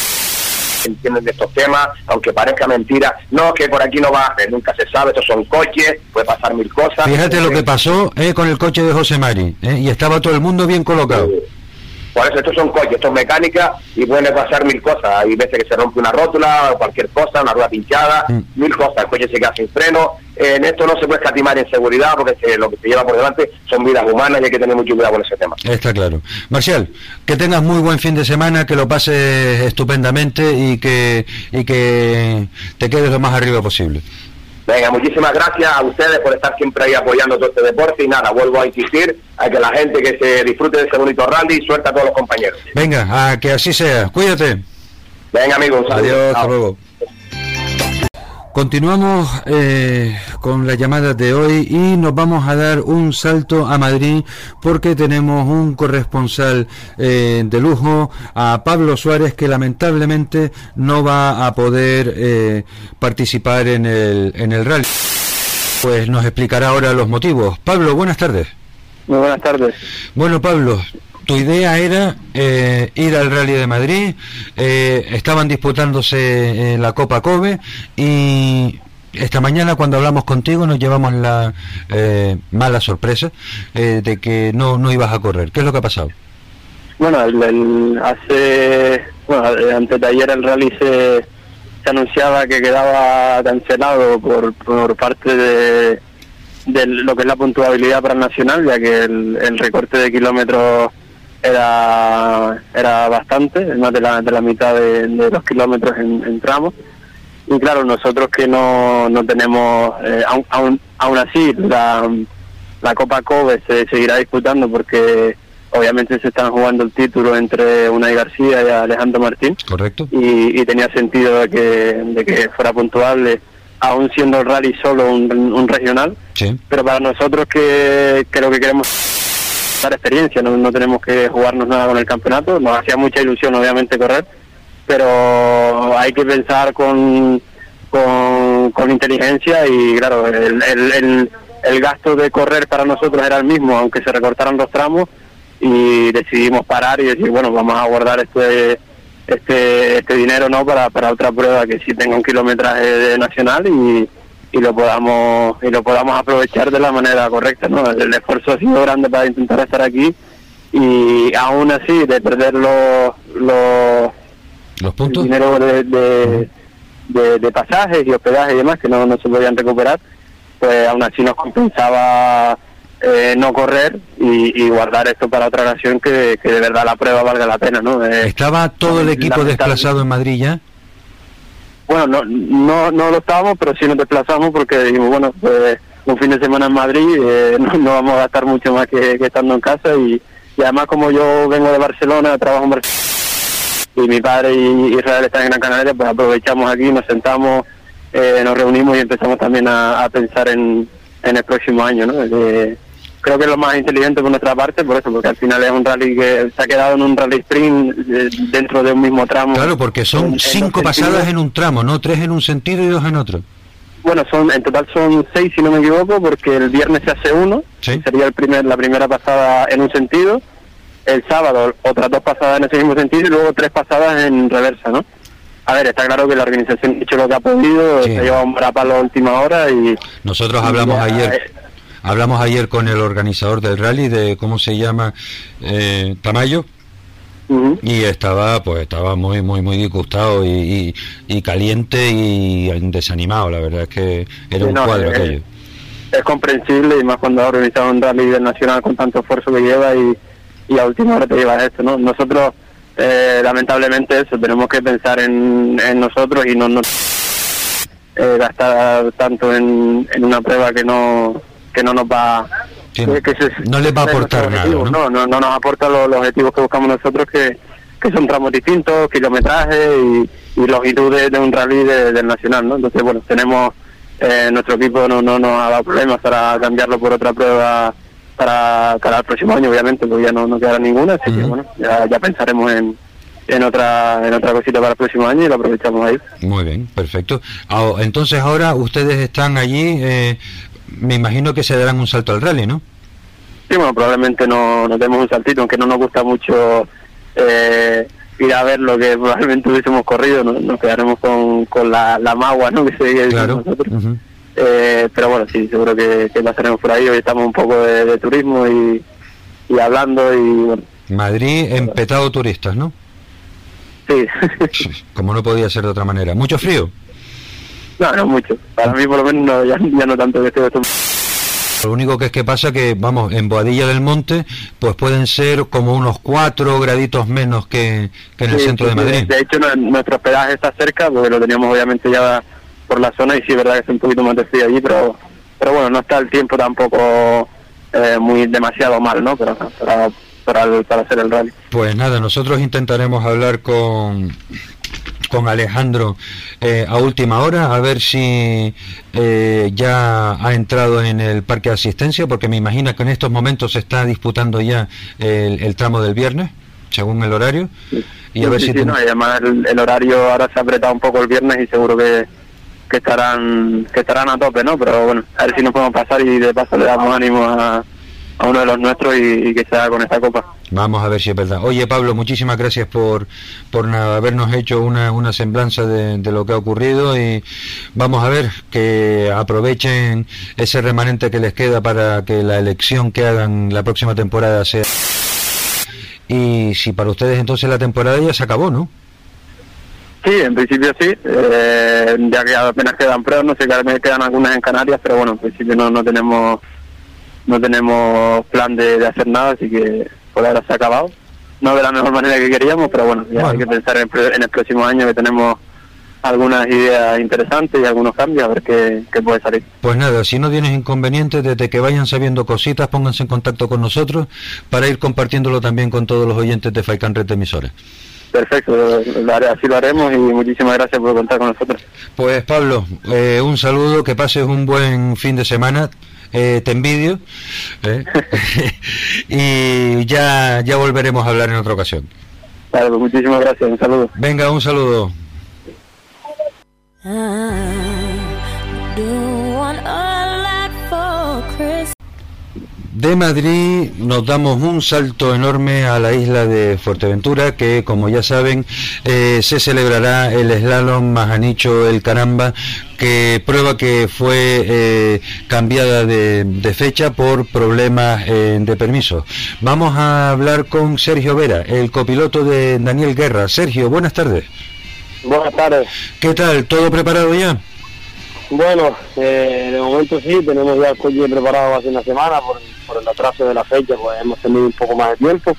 entienden de estos temas, aunque parezca mentira, no, que por aquí no va, nunca se sabe, estos son coches, puede pasar mil cosas. Fíjate lo que pasó eh, con el coche de José Mari, eh, y estaba todo el mundo bien colocado. Por eso estos son coches, esto es mecánica y pueden pasar mil cosas. Hay veces que se rompe una rótula, o cualquier cosa, una rueda pinchada, mm. mil cosas. El coche se queda sin freno. en esto no se puede escatimar en seguridad porque lo que se lleva por delante son vidas humanas y hay que tener mucho cuidado con ese tema. Está claro. Marcial, que tengas muy buen fin de semana, que lo pases estupendamente y que, y que te quedes lo más arriba posible. Venga, muchísimas gracias a ustedes por estar siempre ahí apoyando todo este deporte y nada, vuelvo a insistir a que la gente que se disfrute de este bonito rally y suelta a todos los compañeros. Venga, a que así sea. Cuídate. Venga, amigos. Adiós, hasta luego. Continuamos eh, con la llamada de hoy y nos vamos a dar un salto a Madrid porque tenemos un corresponsal eh, de lujo, a Pablo Suárez, que lamentablemente no va a poder eh, participar en el, en el rally. Pues nos explicará ahora los motivos. Pablo, buenas tardes. Muy buenas tardes. Bueno, Pablo, tu idea era eh, ir al Rally de Madrid, eh, estaban disputándose eh, la Copa Kobe y esta mañana cuando hablamos contigo nos llevamos la mala sorpresa de que no, no ibas a correr. ¿Qué es lo que ha pasado? Bueno, hace, bueno, antes de ayer el rally se, anunciaba que quedaba cancelado por, por parte de, de lo que es la puntuabilidad para el nacional, ya que el, el recorte de kilómetros era, era bastante, más de la, de la mitad de, de los kilómetros en, en tramos. Y claro, nosotros que no, no tenemos, eh, aún, aún, aún así, la, la Copa Kobe se seguirá disputando porque obviamente se están jugando el título entre Unai García y Alejandro Martín. Correcto. Y, y tenía sentido de que, de que fuera puntuable, aún siendo el rally solo un, un regional. Sí. Pero para nosotros que, que lo que queremos dar experiencia, no, no tenemos que jugarnos nada con el campeonato, nos hacía mucha ilusión obviamente correr, pero hay que pensar con, con, inteligencia y claro, el, el, el, el gasto de correr para nosotros era el mismo, aunque se recortaran los tramos y decidimos parar y decir, bueno, vamos a guardar este este este dinero no para, para otra prueba que sí tenga un kilometraje nacional y, y lo podamos y lo podamos aprovechar de la manera correcta no el esfuerzo ha sido grande para intentar estar aquí y aún así de perder los los, los puntos dinero de, de, de, de pasajes y hospedaje y demás que no, no se podían recuperar pues aún así nos compensaba eh, no correr y, y, guardar esto para otra ocasión que, que, de verdad la prueba valga la pena, ¿no? Eh, ¿Estaba todo el equipo desplazado en Madrid ya? Bueno, no, no, no lo estábamos, pero sí nos desplazamos porque dijimos, bueno, pues un fin de semana en Madrid, eh, no, vamos a gastar mucho más que, estando en casa y, y, además como yo vengo de Barcelona, trabajo en Barcelona y mi padre y Israel están en Gran Canaria, pues aprovechamos aquí, nos sentamos, eh, nos reunimos y empezamos también a, pensar en, el próximo año, ¿no? Creo que es lo más inteligente por nuestra parte, por eso, porque al final es un rally que se ha quedado en un rally sprint dentro de un mismo tramo. Claro, porque son en, cinco en pasadas sentidos. en un tramo, no tres en un sentido y dos en otro. Bueno, son en total son seis, si no me equivoco, porque el viernes se hace uno, ¿Sí? sería el primer la primera pasada en un sentido, el sábado otras dos pasadas en ese mismo sentido y luego tres pasadas en reversa, ¿no? A ver, está claro que la organización ha hecho lo que ha podido, Sí. se ha llevado un brapalo a última hora y... Nosotros hablamos ya, ayer, eh, hablamos ayer con el organizador del rally de cómo se llama eh, Tamayo y estaba pues estaba muy muy muy disgustado y, y, y caliente y desanimado. La verdad es que era Sí, un no, cuadro eh, aquello. es comprensible y más cuando ha organizado un rally del nacional con tanto esfuerzo que lleva y, y a última hora te llevas esto, ¿no? Nosotros, eh, lamentablemente eso, tenemos que pensar en, en nosotros y no, no eh, gastar tanto en, en una prueba que no que no nos va Sí, que- que se- no les va a aportar nada, ¿no? No, no, no nos aporta los, los objetivos que buscamos nosotros que, que son tramos distintos, kilometraje y, y longitud de, de un rally de- del nacional, ¿no? Entonces, bueno, tenemos eh, nuestro equipo no, no nos ha dado problemas para cambiarlo por otra prueba para, para el próximo año, obviamente, porque ya no, no quedará ninguna, así que bueno, ya, ya pensaremos en, en otra en otra cosita para el próximo año y lo aprovechamos ahí. Muy bien, perfecto. Ah, entonces ahora ustedes están allí, eh, me imagino que se darán un salto al rally, ¿no? Sí, bueno, probablemente no nos demos un saltito, aunque no nos gusta mucho eh, ir a ver lo que probablemente hubiésemos corrido, ¿no? nos quedaremos con, con la, la magua, ¿no? Que se Claro. nosotros. Eh, pero bueno, sí, seguro que, que pasaremos por ahí. Hoy estamos un poco de, de turismo y, y hablando y bueno, Madrid empetado turistas, ¿no? sí. Como no podía ser de otra manera. Mucho frío. No, no mucho. Para mí por lo menos no, ya, ya no tanto que estoy acostumbrado. Lo único que es que pasa que, vamos, en Boadilla del Monte, pues pueden ser como unos cuatro graditos menos que, que en el Sí, centro de Madrid. De hecho, no- nuestro hospedaje está cerca, porque lo teníamos obviamente ya por la zona y sí es verdad que es un poquito más de frío allí, pero pero bueno, no está el tiempo tampoco eh, muy demasiado mal, ¿no? Pero, para, para, para hacer el rally. Pues nada, nosotros intentaremos hablar con con Alejandro eh, a última hora a ver si eh, ya ha entrado en el parque de asistencia porque me imagino que en estos momentos se está disputando ya el, el tramo del viernes según el horario y a ver Sí, si sí, ten- no, y además el, el horario ahora se ha apretado un poco el viernes y seguro que, que estarán que estarán a tope, ¿no? Pero bueno, a ver si nos podemos pasar y de paso le damos ánimo a, a uno de los nuestros y, y que se haga con esta copa. Vamos a ver si es verdad. Oye, Pablo, muchísimas gracias por, por habernos hecho una, una semblanza de, de lo que ha ocurrido y vamos a ver que aprovechen ese remanente que les queda para que la elección que hagan la próxima temporada sea. Y si para ustedes entonces la temporada ya se acabó, ¿no? Sí, en principio sí, eh, ya que apenas quedan pruebas, no sé quedan algunas en Canarias, pero bueno, en principio no, no tenemos no tenemos plan de, hacer nada, así que por ahora se ha acabado. No de la mejor manera que queríamos, pero bueno, ya hay que pensar en, en el próximo año que tenemos algunas ideas interesantes y algunos cambios, a ver qué, puede salir. Pues nada, si no tienes inconvenientes, desde que vayan sabiendo cositas, pónganse en contacto con nosotros para ir compartiéndolo también con todos los oyentes de Faikan Red Emisores. Perfecto, así lo haremos y muchísimas gracias por contar con nosotros. Pues Pablo, eh, un saludo, que pases un buen fin de semana. Eh, te envidio eh, y ya, ya volveremos a hablar en otra ocasión. Claro, pues muchísimas gracias, un saludo. Venga, un saludo. De Madrid nos damos un salto enorme a la isla de Fuerteventura, que como ya saben eh, se celebrará el slalom Majanicho el Caramba, que prueba que fue eh, cambiada de, fecha por problemas eh, de permiso. Vamos a hablar con Sergio Vera, el copiloto de Daniel Guerra. Sergio, buenas tardes. Buenas tardes. ¿Qué tal? ¿Todo preparado ya? Bueno, eh, de momento sí, tenemos ya el coche preparado hace una semana por, el atraso de la fecha, pues hemos tenido un poco más de tiempo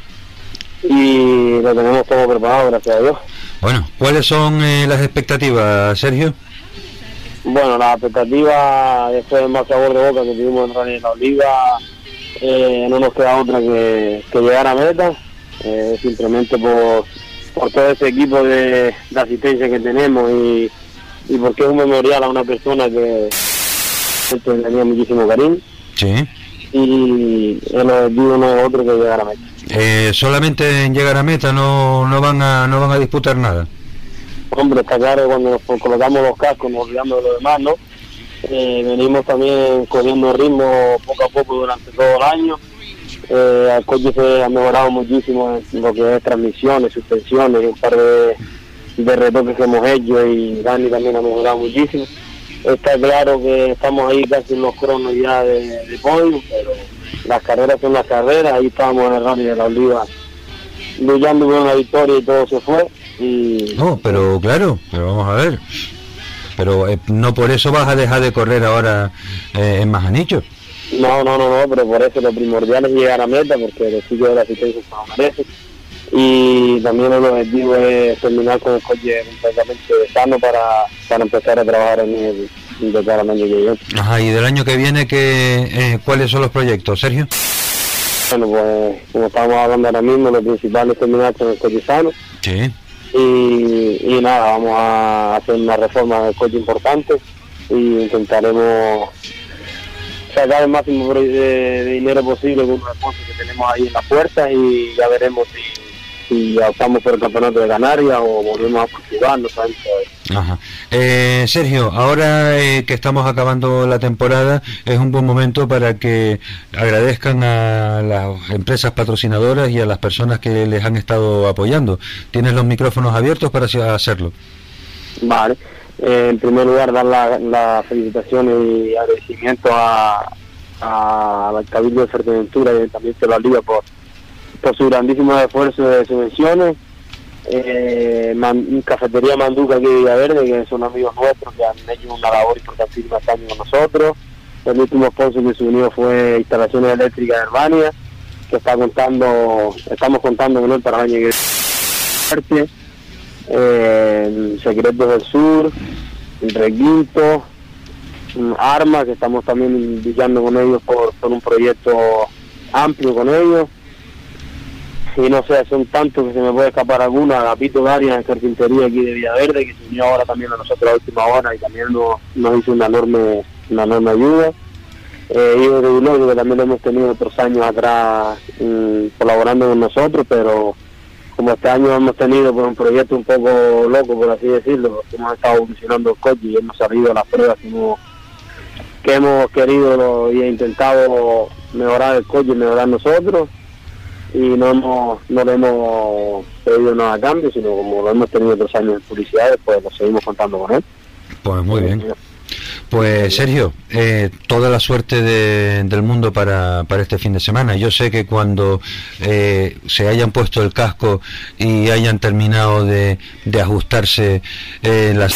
y lo tenemos todo preparado, gracias a Dios. Bueno, ¿cuáles son eh, las expectativas, Sergio? Bueno, las expectativas después del más sabor de boca que tuvimos en Rally la Oliva, eh, no nos queda otra que, llegar a meta, simplemente por por todo ese equipo de, asistencia que tenemos y, porque es un memorial a una persona que tenía muchísimo cariño. Sí. Y el objetivo no es otro que llegar a meta. Eh, solamente en llegar a meta no, no van a no van a disputar nada. Hombre, está claro cuando nos colocamos los cascos, nos olvidamos de lo demás, ¿no? Eh, venimos también cogiendo ritmo poco a poco durante todo el año eh, el coche se ha mejorado muchísimo en lo que es transmisiones, suspensiones, un par de, retoques que hemos hecho y Dani también ha mejorado muchísimo. Está claro que estamos ahí casi en los cronos ya de, de podio, pero las carreras son las carreras, ahí estábamos en el rally de la Oliva luchando por una victoria y todo se fue. Y... No, pero claro, pero vamos a ver. Pero eh, no por eso vas a dejar de correr ahora eh, en Majanicho. No, no, no, no, pero por eso lo primordial es llegar a meta, porque los chicos de la asistencia se merecen. Y también el objetivo es terminar con el coche completamente sano para, para empezar a trabajar en el de cada año que viene. Ajá, y del año que viene, ¿qué, eh, ¿cuáles son los proyectos, Sergio? Bueno, pues como estamos hablando ahora mismo, lo principal es terminar con el coche sano. Sí. Y, y nada, vamos a hacer una reforma del coche importante y intentaremos sacar el máximo de, dinero posible con los sponsors que tenemos ahí en la puerta y ya veremos si, si optamos por el campeonato de Canarias o volvemos a Portugal, no sabemos Ajá. Eh, Sergio, ahora eh, que estamos acabando la temporada, es un buen momento para que agradezcan a las empresas patrocinadoras y a las personas que les han estado apoyando. Tienes los micrófonos abiertos para hacerlo. Vale. Eh, en primer lugar, dar las la felicitaciones y agradecimiento a, al Cabildo de Fuerteventura y también se lo Liga por, por su grandísimo esfuerzo de subvenciones. Eh, Cafetería Manduca aquí de Villaverde, que son amigos nuestros que han hecho una labor importantísima este año con nosotros. El último sponsor que se unió fue Instalaciones Eléctricas de Herbania, que está contando, estamos contando con él para el año que viene eh, Secretos del Sur, Requinto, mm, Armas, que estamos también luchando con ellos por, un proyecto amplio con ellos. Y no sé, son tantos que se me puede escapar alguna. Agapito Darias en carpintería aquí de Villaverde, que se unió ahora también a nosotros a última hora y también nos, hizo una enorme, una enorme ayuda. Eh, de Ulogo, que también lo hemos tenido otros años atrás mm, colaborando con nosotros, pero como este año hemos tenido pues, un proyecto un poco loco, por así decirlo, hemos estado evolucionando el coche y hemos salido a las pruebas que hemos, querido y he intentado mejorar el coche y mejorar nosotros y no hemos no le hemos pedido nada a cambio, sino como lo hemos tenido otros años en publicidades, pues lo seguimos contando con él. Pues muy bien. Pues Sergio, eh, toda la suerte de- del mundo para, para este fin de semana. Yo sé que cuando eh, se hayan puesto el casco y hayan terminado de, de ajustarse eh, las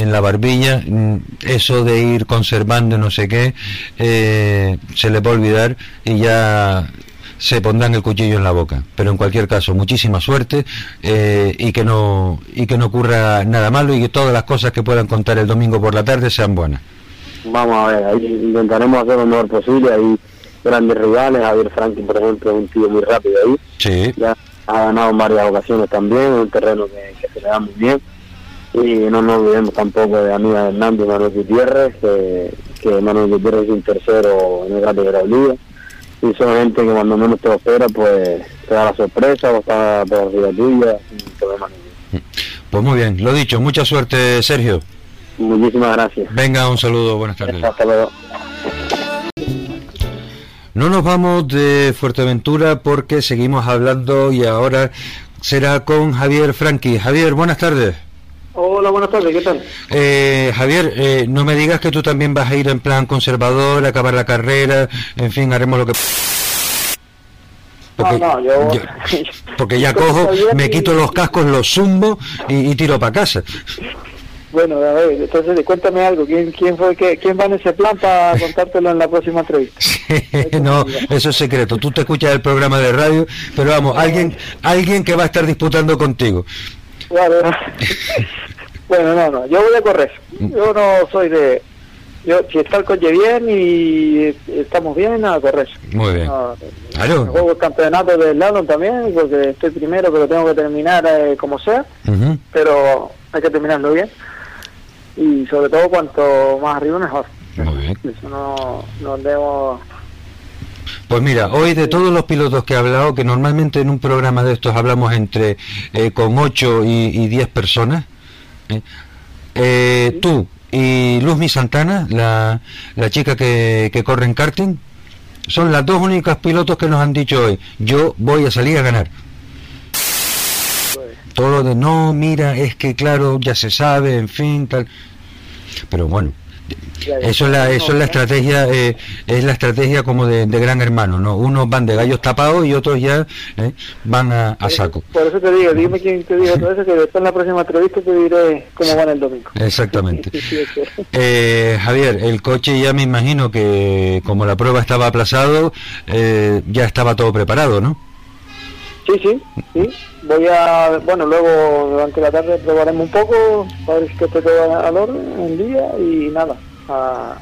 en la barbilla, mm, eso de ir conservando no sé qué, eh, se les va a olvidar y ya se pondrán el cuchillo en la boca. Pero en cualquier caso, muchísima suerte eh, y que no y que no ocurra nada malo y que todas las cosas que puedan contar el domingo por la tarde sean buenas. Vamos a ver, ahí intentaremos hacer lo mejor posible. Hay grandes rivales. Javier Franklin, por ejemplo, es un tío muy rápido ahí. Sí. Ya ha ganado en varias ocasiones también, es un terreno que, que se le da muy bien. Y no nos olvidemos tampoco de amiga Hernández y Manuel Gutiérrez, que, que Manuel Gutiérrez es un tercero en el Gato de la Liga. Y son gente que cuando menos te lo espera, pues te da la sorpresa o está por arriba tuya, sin problema ninguno. Pues muy bien, lo dicho, mucha suerte Sergio. Muchísimas gracias. Venga, un saludo, buenas tardes. Hasta luego. No nos vamos de Fuerteventura porque seguimos hablando y ahora será con Javier Franqui. Javier, buenas tardes. Hola, buenas tardes, ¿qué tal? Eh, Javier, eh, no me digas que tú también vas a ir en plan conservador, acabar la carrera, en fin, haremos lo que... Porque, no, no, yo... yo- porque ya cojo, me quito los cascos, los zumbo y, y tiro para casa. Bueno, a ver, entonces cuéntame algo, ¿quién, quién fue, qué, quién va en ese plan para contártelo en la próxima entrevista? no, eso es secreto. Tú te escuchas el programa de radio, pero vamos, alguien, alguien que va a estar disputando contigo. Bueno, no, no, yo voy a correr. Yo no soy de... Yo, si está el coche bien y estamos bien, a correr. Muy bien. No, Claro. Juego el campeonato del London también, porque estoy primero, pero tengo que terminar eh, como sea, pero hay que terminarlo bien. Y sobre todo, cuanto más arriba, mejor. Muy bien. Eso no, no debo... Pues mira, hoy de todos los pilotos que he hablado, que normalmente en un programa de estos hablamos entre eh, con 8 y, y 10 personas, ¿eh? Eh, tú y Luzmi Santana, la, la chica que, que corre en karting, son las dos únicas pilotos que nos han dicho hoy, yo voy a salir a ganar. Todo lo de no, mira, es que claro, ya se sabe, en fin, tal. Pero bueno, eso es la, eso es la estrategia, eh, es la estrategia como de, de gran hermano, ¿no? Unos van de gallos tapados y otros ya eh, van a, a saco. Por eso te digo, dime quién te dijo todo eso, que después en la próxima entrevista te diré cómo van el domingo. Exactamente. Eh, Javier, el coche ya me imagino que como la prueba estaba aplazado, eh, ya estaba todo preparado, ¿no? Sí, sí, sí. Voy a, bueno, luego durante la tarde probaremos un poco, a ver si esté todo al orden el día y nada, a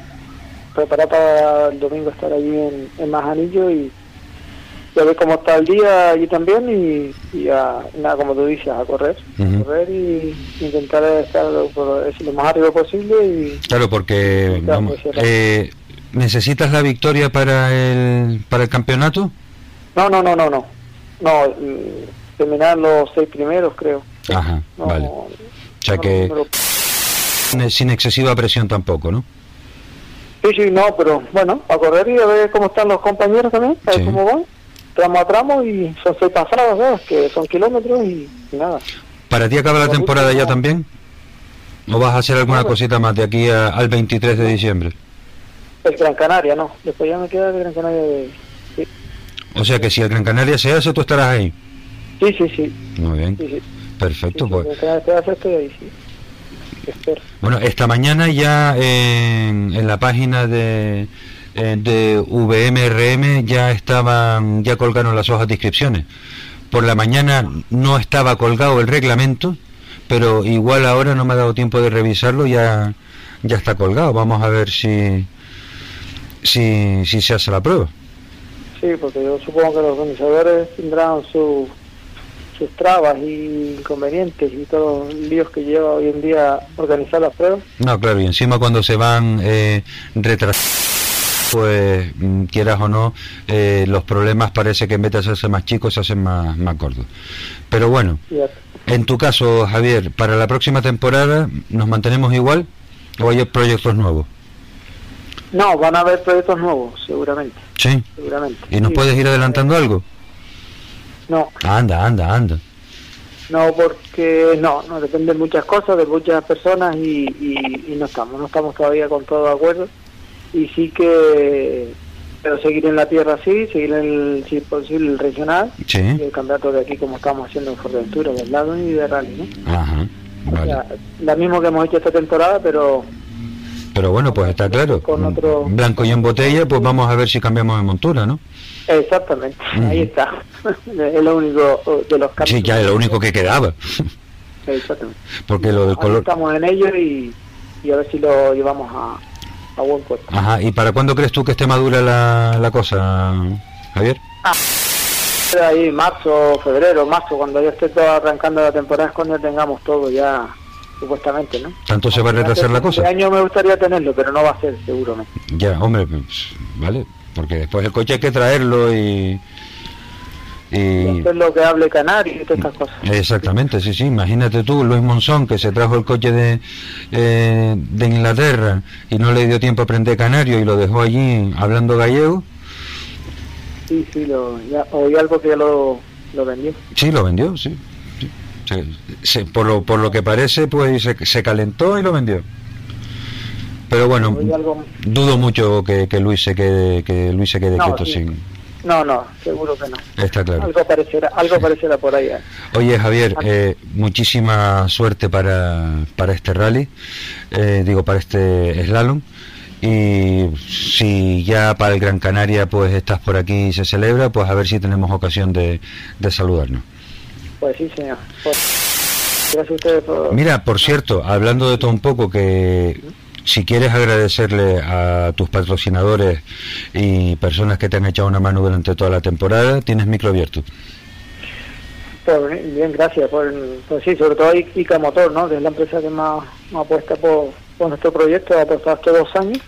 preparar para el domingo estar allí en, en Majanillo y, y a ver cómo está el día allí también y, y a, nada, como tú dices, a correr, Ujú. correr y intentar estar lo más arriba posible y Claro, porque Claro, vamos, pues, eh, necesitas la victoria para el para el campeonato. no, no, no, no, no, no, terminar los seis primeros creo. Ajá, No, vale. O sea que sin- sin excesiva presión tampoco, ¿no? Sí, sí, no, pero bueno, a correr y a ver cómo están los compañeros también, a ver Sí. cómo van, tramo a tramo y son seis pasadas, ¿sabes? Que son kilómetros y, y nada. ¿Para ti acaba la temporada ya también? ¿O vas a hacer alguna cosita más de aquí a- al 23 de diciembre? El Gran Canaria, no, después ya me queda el Gran Canaria de... Sí, O sea que si el Gran Canaria se hace, tú estarás ahí. Sí, sí, sí, Muy bien. sí, sí. Perfecto, pues. Estoy ahí. Bueno, esta mañana ya en, en la página de, eh, de VMRM ya estaban, ya colgaron las hojas de inscripciones. Por la mañana no estaba colgado el reglamento, pero igual ahora no me ha dado tiempo de revisarlo, ya, ya está colgado. Vamos a ver si, si, si se hace la prueba. Sí, porque yo supongo que los organizadores tendrán su, sus trabas y inconvenientes y todos los líos que lleva hoy en día organizar las pruebas. No, claro, y encima cuando se van eh, retrasando, pues mm, quieras o no, eh, los problemas parece que en vez de hacerse más chicos se hacen más, más gordos. Pero bueno, en tu caso, Javier, para la próxima temporada, ¿nos mantenemos igual o hay proyectos nuevos? No, van a haber proyectos nuevos, seguramente, Sí. seguramente. ¿Y nos Sí. puedes ir adelantando algo? No, Anda, anda, anda. no porque no, no depende de muchas cosas, de muchas personas y, y, no estamos, no estamos todavía con todo de acuerdo y sí que pero seguir en la tierra sí, seguir en el, si es posible el regional, Sí. y el campeonato de aquí como estamos haciendo en Fuerteventura, del lado y de rally, ¿no? Ajá, O sea, la mismo que hemos hecho esta temporada, pero Pero bueno, pues está claro. Con otro- Blanco y en botella, pues vamos a ver si cambiamos de montura, ¿no? exactamente, ahí está. es lo único de los cambios. Sí, ya es lo único que quedaba. Exactamente. Porque lo del color... estamos en ello y, y a ver si lo llevamos a, a buen puerto. Ajá, ¿y para cuándo crees tú que esté madura la, la cosa, Javier? Ahí marzo, febrero, marzo, cuando ya esté todo arrancando la temporada es cuando tengamos todo ya, supuestamente, ¿no? ¿Tanto se va a retrasar la cosa? Este año me gustaría tenerlo, pero no va a ser, seguramente. Ya, hombre, pues, vale, porque después el coche hay que traerlo y... y Esto es lo que hable Canario y todas estas cosas. exactamente, sí, sí, imagínate tú, Luis Monzón, que se trajo el coche de, eh, de Inglaterra y no le dio tiempo a aprender canario y lo dejó allí hablando gallego. Sí, sí, lo, ya, oí algo que ya lo, lo vendió. Sí, lo vendió, sí. Se- se- por, lo, por lo que parece, pues se, se calentó y lo vendió. Pero bueno, algo... dudo mucho que, que Luis se quede, que Luis se quede No, quieto sí. sin... No, no, seguro que no. Está claro. Algo aparecerá, algo aparecerá por ahí. ¿eh? Oye Javier, eh, muchísima suerte para, para este rally, eh, digo para este slalom. Y si ya para el Gran Canaria pues estás por aquí y se celebra, pues a ver si tenemos ocasión de, de saludarnos. Pues sí, señor. Pues, gracias a ustedes por... Mira, por cierto, hablando de todo un poco, que si quieres agradecerle a tus patrocinadores y personas que te han echado una mano durante toda la temporada, tienes micro abierto. Por, bien, gracias. Por, pues sí, sobre todo ICA Motor, ¿no? que es la empresa que más, más apuesta por, por nuestro proyecto, ha apostado estos dos años.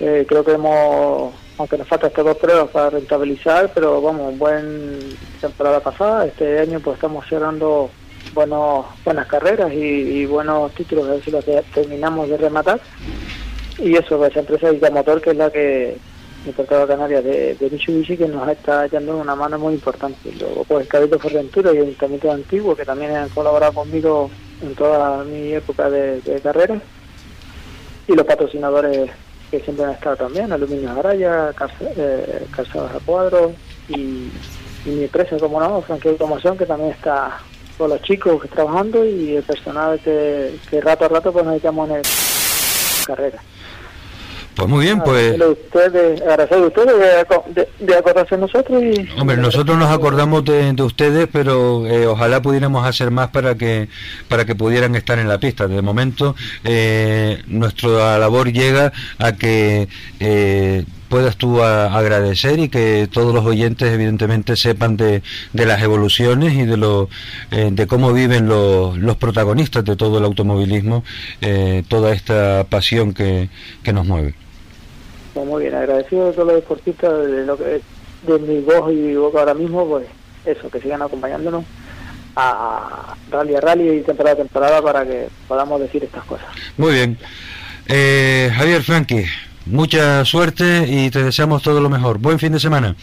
Eh, creo que hemos, aunque nos faltan estas dos pruebas para rentabilizar, pero vamos, buen temporada pasada. Este año pues estamos cerrando buenos, buenas carreras y, buenos títulos, a ver si los te- terminamos de rematar. Y eso, pues, esa empresa ICA Motor, que es la que importadora canaria de, de Mitsubishi que nos está echando una mano muy importante. Luego pues el Cabildo Fuerteventura y el Ayuntamiento de Antiguo que también han colaborado conmigo en toda mi época de, de carrera y los patrocinadores que siempre han estado también, Aluminio Araya, Calza- eh, a Cuadros y, y mi empresa, como no, Franquia Automoción que también está con los chicos trabajando y el personal que, que rato a rato pues nos echamos en el carrera. Pues muy bien, pues... Agradecerle a ustedes, agradecerle a ustedes de, aco- de, de acordarse nosotros y... Hombre, nosotros nos acordamos de, de ustedes, pero eh, ojalá pudiéramos hacer más para que para que pudieran estar en la pista. De momento, eh, nuestra labor llega a que eh, puedas tú a- agradecer y que todos los oyentes, evidentemente, sepan de, de las evoluciones y de lo eh, de cómo viven los, los protagonistas de todo el automovilismo, eh, toda esta pasión que, que nos mueve. Pues muy bien, agradecido a todos los deportistas de lo que de mi voz y mi boca ahora mismo, pues eso, que sigan acompañándonos a rally a rally y temporada a temporada para que podamos decir estas cosas. Muy bien. Eh, Javier Franqui, mucha suerte y te deseamos todo lo mejor. Buen fin de semana.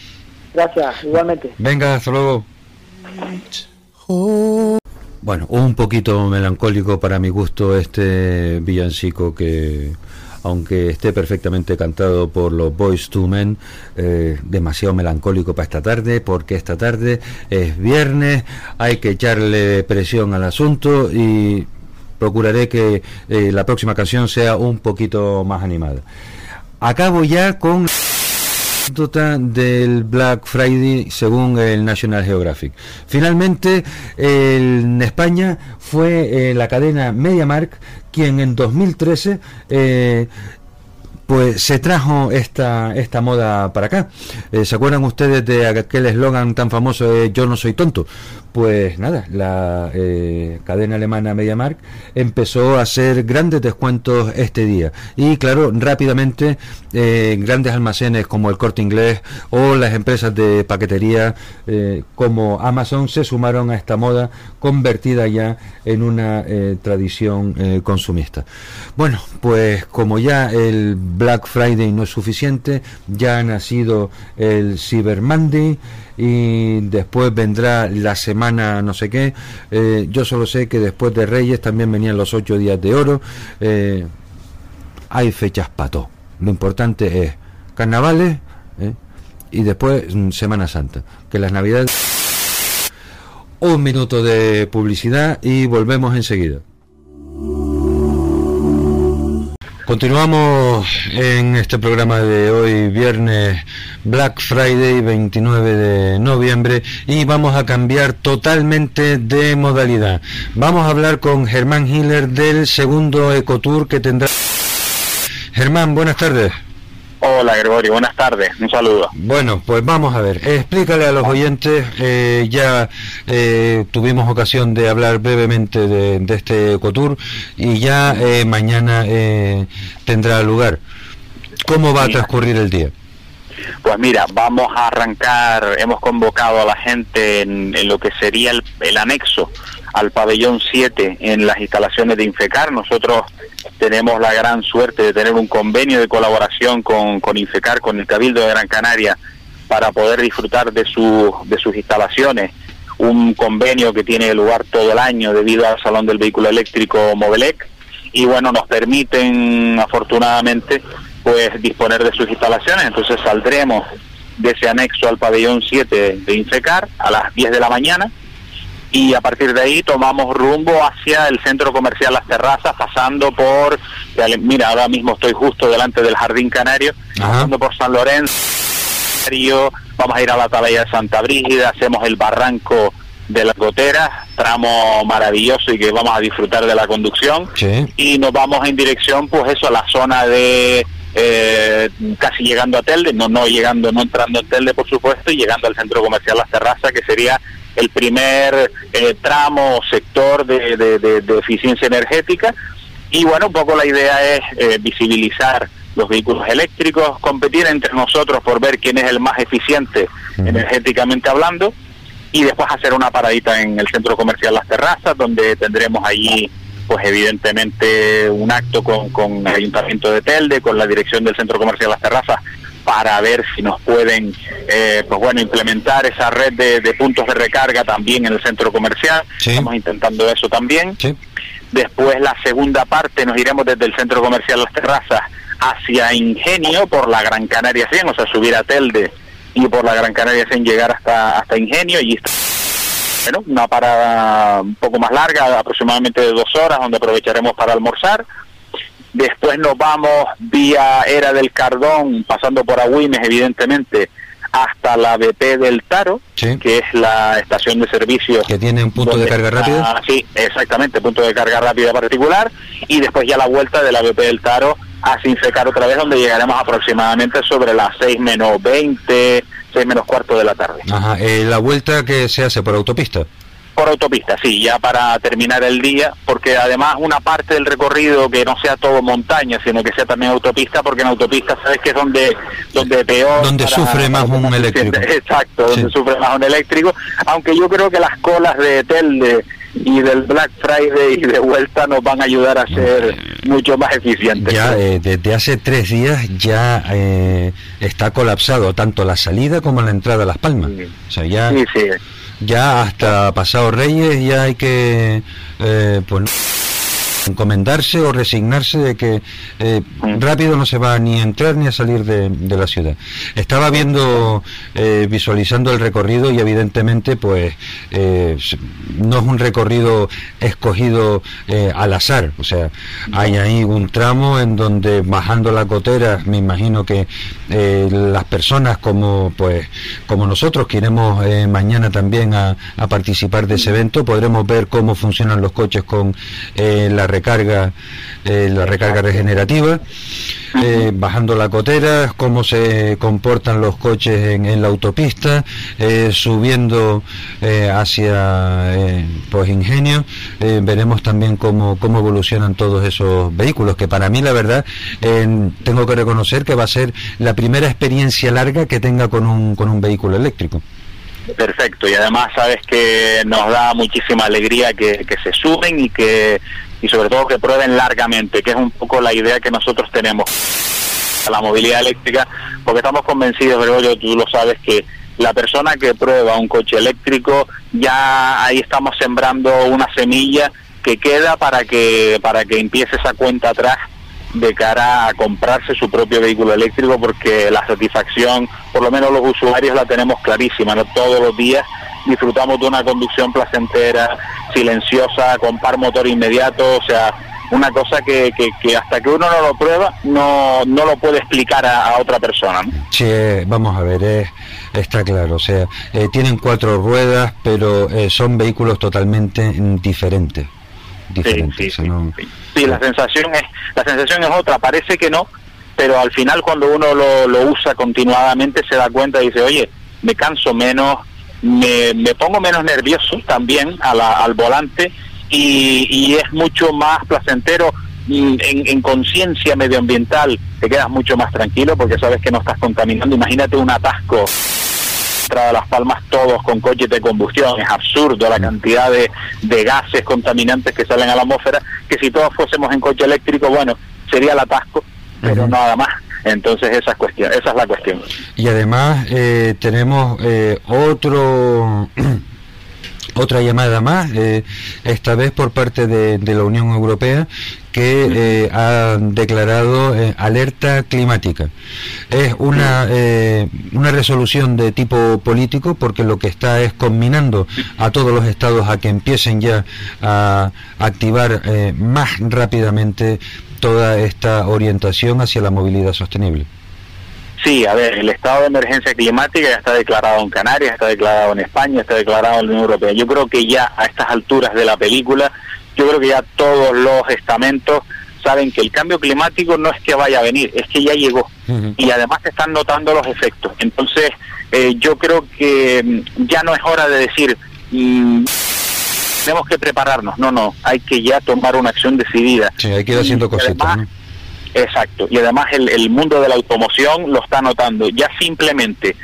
Gracias, igualmente. Venga, hasta luego. Bueno, un poquito melancólico para mi gusto este villancico que, aunque esté perfectamente cantado por los Boys to Men, eh, demasiado melancólico para esta tarde, porque esta tarde es viernes, hay que echarle presión al asunto y procuraré que eh, la próxima canción sea un poquito más animada. Acabo ya con anécdota del Black Friday según el National Geographic. Finalmente, en España fue eh, la cadena MediaMark quien en 2013 eh, pues se trajo esta, esta moda para acá. Eh, ¿Se acuerdan ustedes de aquel eslogan tan famoso de Yo no soy tonto? Pues nada, la eh, cadena alemana MediaMark empezó a hacer grandes descuentos este día. Y claro, rápidamente eh, grandes almacenes como el Corte Inglés o las empresas de paquetería eh, como Amazon se sumaron a esta moda convertida ya en una tradición consumista. Bueno, pues como ya el Black Friday no es suficiente, ya ha nacido el Cyber Monday y después vendrá la semana no sé qué. Eh, yo solo sé que después de Reyes también venían los ocho días de oro. Eh, hay fechas pato. Lo importante es carnavales ¿eh? y después mm, Semana Santa. Que las Navidades... Un minuto de publicidad y volvemos enseguida. Continuamos en este programa de hoy, viernes Black Friday 29 de noviembre y vamos a cambiar totalmente de modalidad. Vamos a hablar con Germán Hiller del segundo Ecotour que tendrá... Germán, buenas tardes. Hola Gregorio, buenas tardes, un saludo. Bueno, pues vamos a ver, explícale a los oyentes, eh, ya eh, tuvimos ocasión de hablar brevemente de, este Ecotour y ya eh, mañana tendrá lugar. ¿Cómo va a transcurrir el día? Pues mira, vamos a arrancar, hemos convocado a la gente en, lo que sería el, el anexo al pabellón 7 en las instalaciones de Infecar. Nosotros tenemos la gran suerte de tener un convenio de colaboración con, con Infecar, con el Cabildo de Gran Canaria, para poder disfrutar de, su, de sus instalaciones. Un convenio que tiene lugar todo el año debido al Salón del Vehículo Eléctrico Movelec. Y bueno, nos permiten afortunadamente pues disponer de sus instalaciones. Entonces saldremos de ese anexo al pabellón 7 de Infecar a las 10 de la mañana y a partir de ahí tomamos rumbo hacia el centro comercial Las Terrazas, pasando por, mira, ahora mismo estoy justo delante del Jardín Canario, pasando por San Lorenzo, vamos a ir a la Atalaya de Santa Brígida, hacemos el barranco de las goteras, tramo maravilloso y que vamos a disfrutar de la conducción, y nos vamos en dirección, pues eso, a la zona de eh, casi llegando a Telde, no, no llegando, no entrando en Telde por supuesto, y llegando al centro comercial Las Terrazas, que sería el primer eh, tramo o sector de, eficiencia energética. Y bueno, un poco la idea es eh, visibilizar los vehículos eléctricos, competir entre nosotros por ver quién es el más eficiente energéticamente hablando y después hacer una paradita en el centro comercial Las Terrazas, donde tendremos allí pues evidentemente un acto con, con el Ayuntamiento de Telde, con la dirección del Centro Comercial Las Terrazas, para ver si nos pueden eh, pues bueno implementar esa red de, puntos de recarga también en el centro comercial. Estamos intentando eso también. Después la segunda parte nos iremos desde el centro comercial Las Terrazas hacia Ingenio por la Gran Canaria 100 o sea subir a Telde y por la Gran Canaria 100 llegar hasta hasta Ingenio y bueno, una parada un poco más larga aproximadamente de dos horas donde aprovecharemos para almorzar Después nos vamos vía Era del Cardón, pasando por Agüimes, evidentemente, hasta la BP del Taro, que es la estación de servicio. Que tiene un punto de carga rápida. sí, exactamente, punto de carga rápida particular. Y después ya la vuelta de la BP del Taro a Sinfecar otra vez, donde llegaremos aproximadamente sobre las 6 menos 20, 6 menos cuarto de la tarde. Ajá, eh, la vuelta que se hace por autopista. Por autopista, sí, ya para terminar el día, porque además una parte del recorrido que no sea todo montaña, sino que sea también autopista, porque en autopista sabes que es donde, donde peor... Donde sufre más un eléctrico. Exacto, donde sufre más un eléctrico, aunque yo creo que las colas de Telde y del Black Friday y de vuelta nos van a ayudar a ser mucho más eficientes. Ya eh, desde hace tres días ya eh, está colapsado tanto la salida como la entrada a Las Palmas. O sea, ya... Sí, sí ya hasta pasado Reyes ya hay que eh, pues encomendarse o resignarse de que eh, rápido no se va ni a entrar ni a salir de, la ciudad. Estaba viendo, eh, visualizando el recorrido y evidentemente pues eh, no es un recorrido escogido al azar, o sea, hay ahí un tramo en donde bajando la cotera, me imagino que las personas como pues como nosotros que iremos mañana también a, a, participar de ese evento, podremos ver cómo funcionan los coches con la recarga, eh, la recarga regenerativa, eh, bajando la cotera, cómo se comportan los coches en, la autopista, eh, subiendo hacia pues Ingenio, veremos también cómo, cómo evolucionan todos esos vehículos, que para mí la verdad tengo que reconocer que va a ser la primera experiencia larga que tenga con un, con un vehículo eléctrico. Perfecto, y además sabes que nos da muchísima alegría que, que se suben y que y sobre todo que prueben largamente, que es un poco la idea que nosotros tenemos. a la movilidad eléctrica, porque estamos convencidos, Gregorio, tú lo sabes, que la persona que prueba un coche eléctrico, ya ahí estamos sembrando una semilla que queda para que, para que empiece esa cuenta atrás de cara a comprarse su propio vehículo eléctrico porque la satisfacción, por lo menos los usuarios la tenemos clarísima, ¿no? Todos los días disfrutamos de una conducción placentera, silenciosa, con par motor inmediato, o sea, una cosa que, que, hasta que uno no lo prueba no, no lo puede explicar a, otra persona. ¿no? Sí, vamos a ver, está claro, o sea, eh, tienen cuatro ruedas, pero eh, son vehículos totalmente diferentes. diferentes sí, sí, la sensación es la sensación es otra, parece que no, pero al final cuando uno lo, lo usa continuadamente se da cuenta y dice, oye, me canso menos, me, me pongo menos nervioso también al volante y, es mucho más placentero mm, en, en conciencia medioambiental, te quedas mucho más tranquilo porque sabes que no estás contaminando. Imagínate un atasco de Las Palmas todos con coches de combustión. Es absurdo la cantidad de, de, gases contaminantes que salen a la atmósfera, que si todos fuésemos en coche eléctrico, bueno, sería el atasco, pero nada más. Entonces esa es, cuestión, esa es la cuestión. Y además eh, tenemos eh, otro... otra llamada más, eh, esta vez por parte de, la Unión Europea, que eh, ha declarado eh, alerta climática. Es una, una resolución de tipo político porque lo que está es combinando a todos los estados a que empiecen ya a activar más rápidamente toda esta orientación hacia la movilidad sostenible. Sí, a ver, el estado de emergencia climática ya está declarado en Canarias, está declarado en España, está declarado en la Unión Europea. Yo creo que ya a estas alturas de la película, yo creo que ya todos los estamentos saben que el cambio climático no es que vaya a venir, es que ya llegó. Y además se están notando los efectos. Entonces, eh, yo creo que mm, ya no es hora de decir... Mm, tenemos que prepararnos, no, no, hay que ya tomar una acción decidida. Sí, hay que ir haciendo cositas. Exacto, y además el, mundo de la automoción lo está notando. Ya simplemente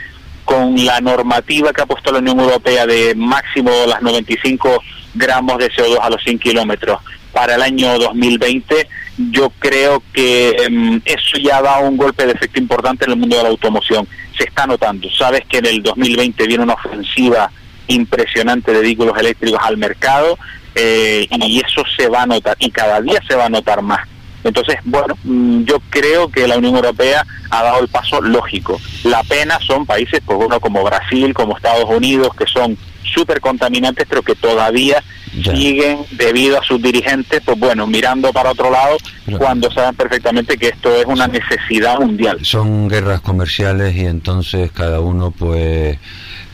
con la normativa que ha puesto la Unión Europea de máximo las 95 gramos de CO2 a los 100 kilómetros para el año 2020, yo creo que em, eso ya da un golpe de efecto importante en el mundo de la automoción. Se está notando. Sabes que en el 2020 viene una ofensiva impresionante de vehículos eléctricos al mercado eh, y eso se va a notar y cada día se va a notar más. Entonces, bueno, mm, yo creo que la Unión Europea ha dado el paso lógico. La pena son países, pues uno como Brasil, como Estados Unidos, que son súper contaminantes, pero que todavía siguen, debido a sus dirigentes, pues bueno, mirando para otro lado, cuando saben perfectamente que esto es una necesidad mundial. Son guerras comerciales y entonces cada uno, pues,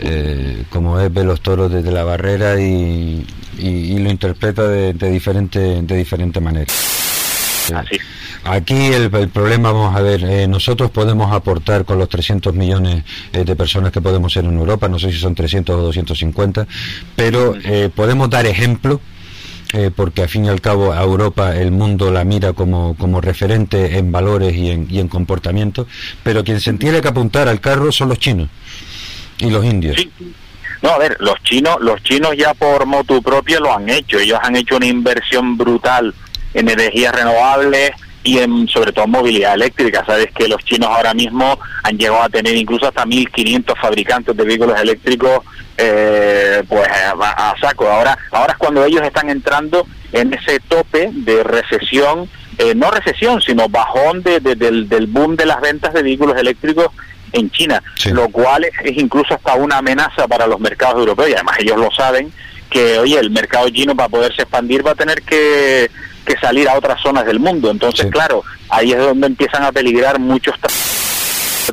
eh, como es, ve los toros desde la barrera y, lo interpreta de, de, diferente, de diferente manera. Aquí el, problema, vamos a ver, eh, nosotros podemos aportar con los 300 millones eh, de personas que podemos ser en Europa, no sé si son 300 o 250, pero eh, podemos dar ejemplo. porque al fin y al cabo a Europa el mundo la mira como, como referente en valores y en, y en comportamiento, pero quien se tiene que apuntar al carro son los chinos y los indios. No, a ver, los chinos, los chinos ya por motu propio lo han hecho. Ellos han hecho una inversión brutal en energías renovables y en sobre todo movilidad eléctrica. Sabes que los chinos ahora mismo han llegado a tener incluso hasta 1.500 fabricantes de vehículos eléctricos eh, pues a, saco. Ahora, ahora es cuando ellos están entrando en ese tope de recesión, eh, no recesión, sino bajón de, del, del boom de las ventas de vehículos eléctricos en China, lo cual es, incluso hasta una amenaza para los mercados europeos. Y además ellos lo saben que, oye, el mercado chino para poderse expandir va a tener que que salir a otras zonas del mundo. Entonces, claro, ahí es donde empiezan a peligrar muchos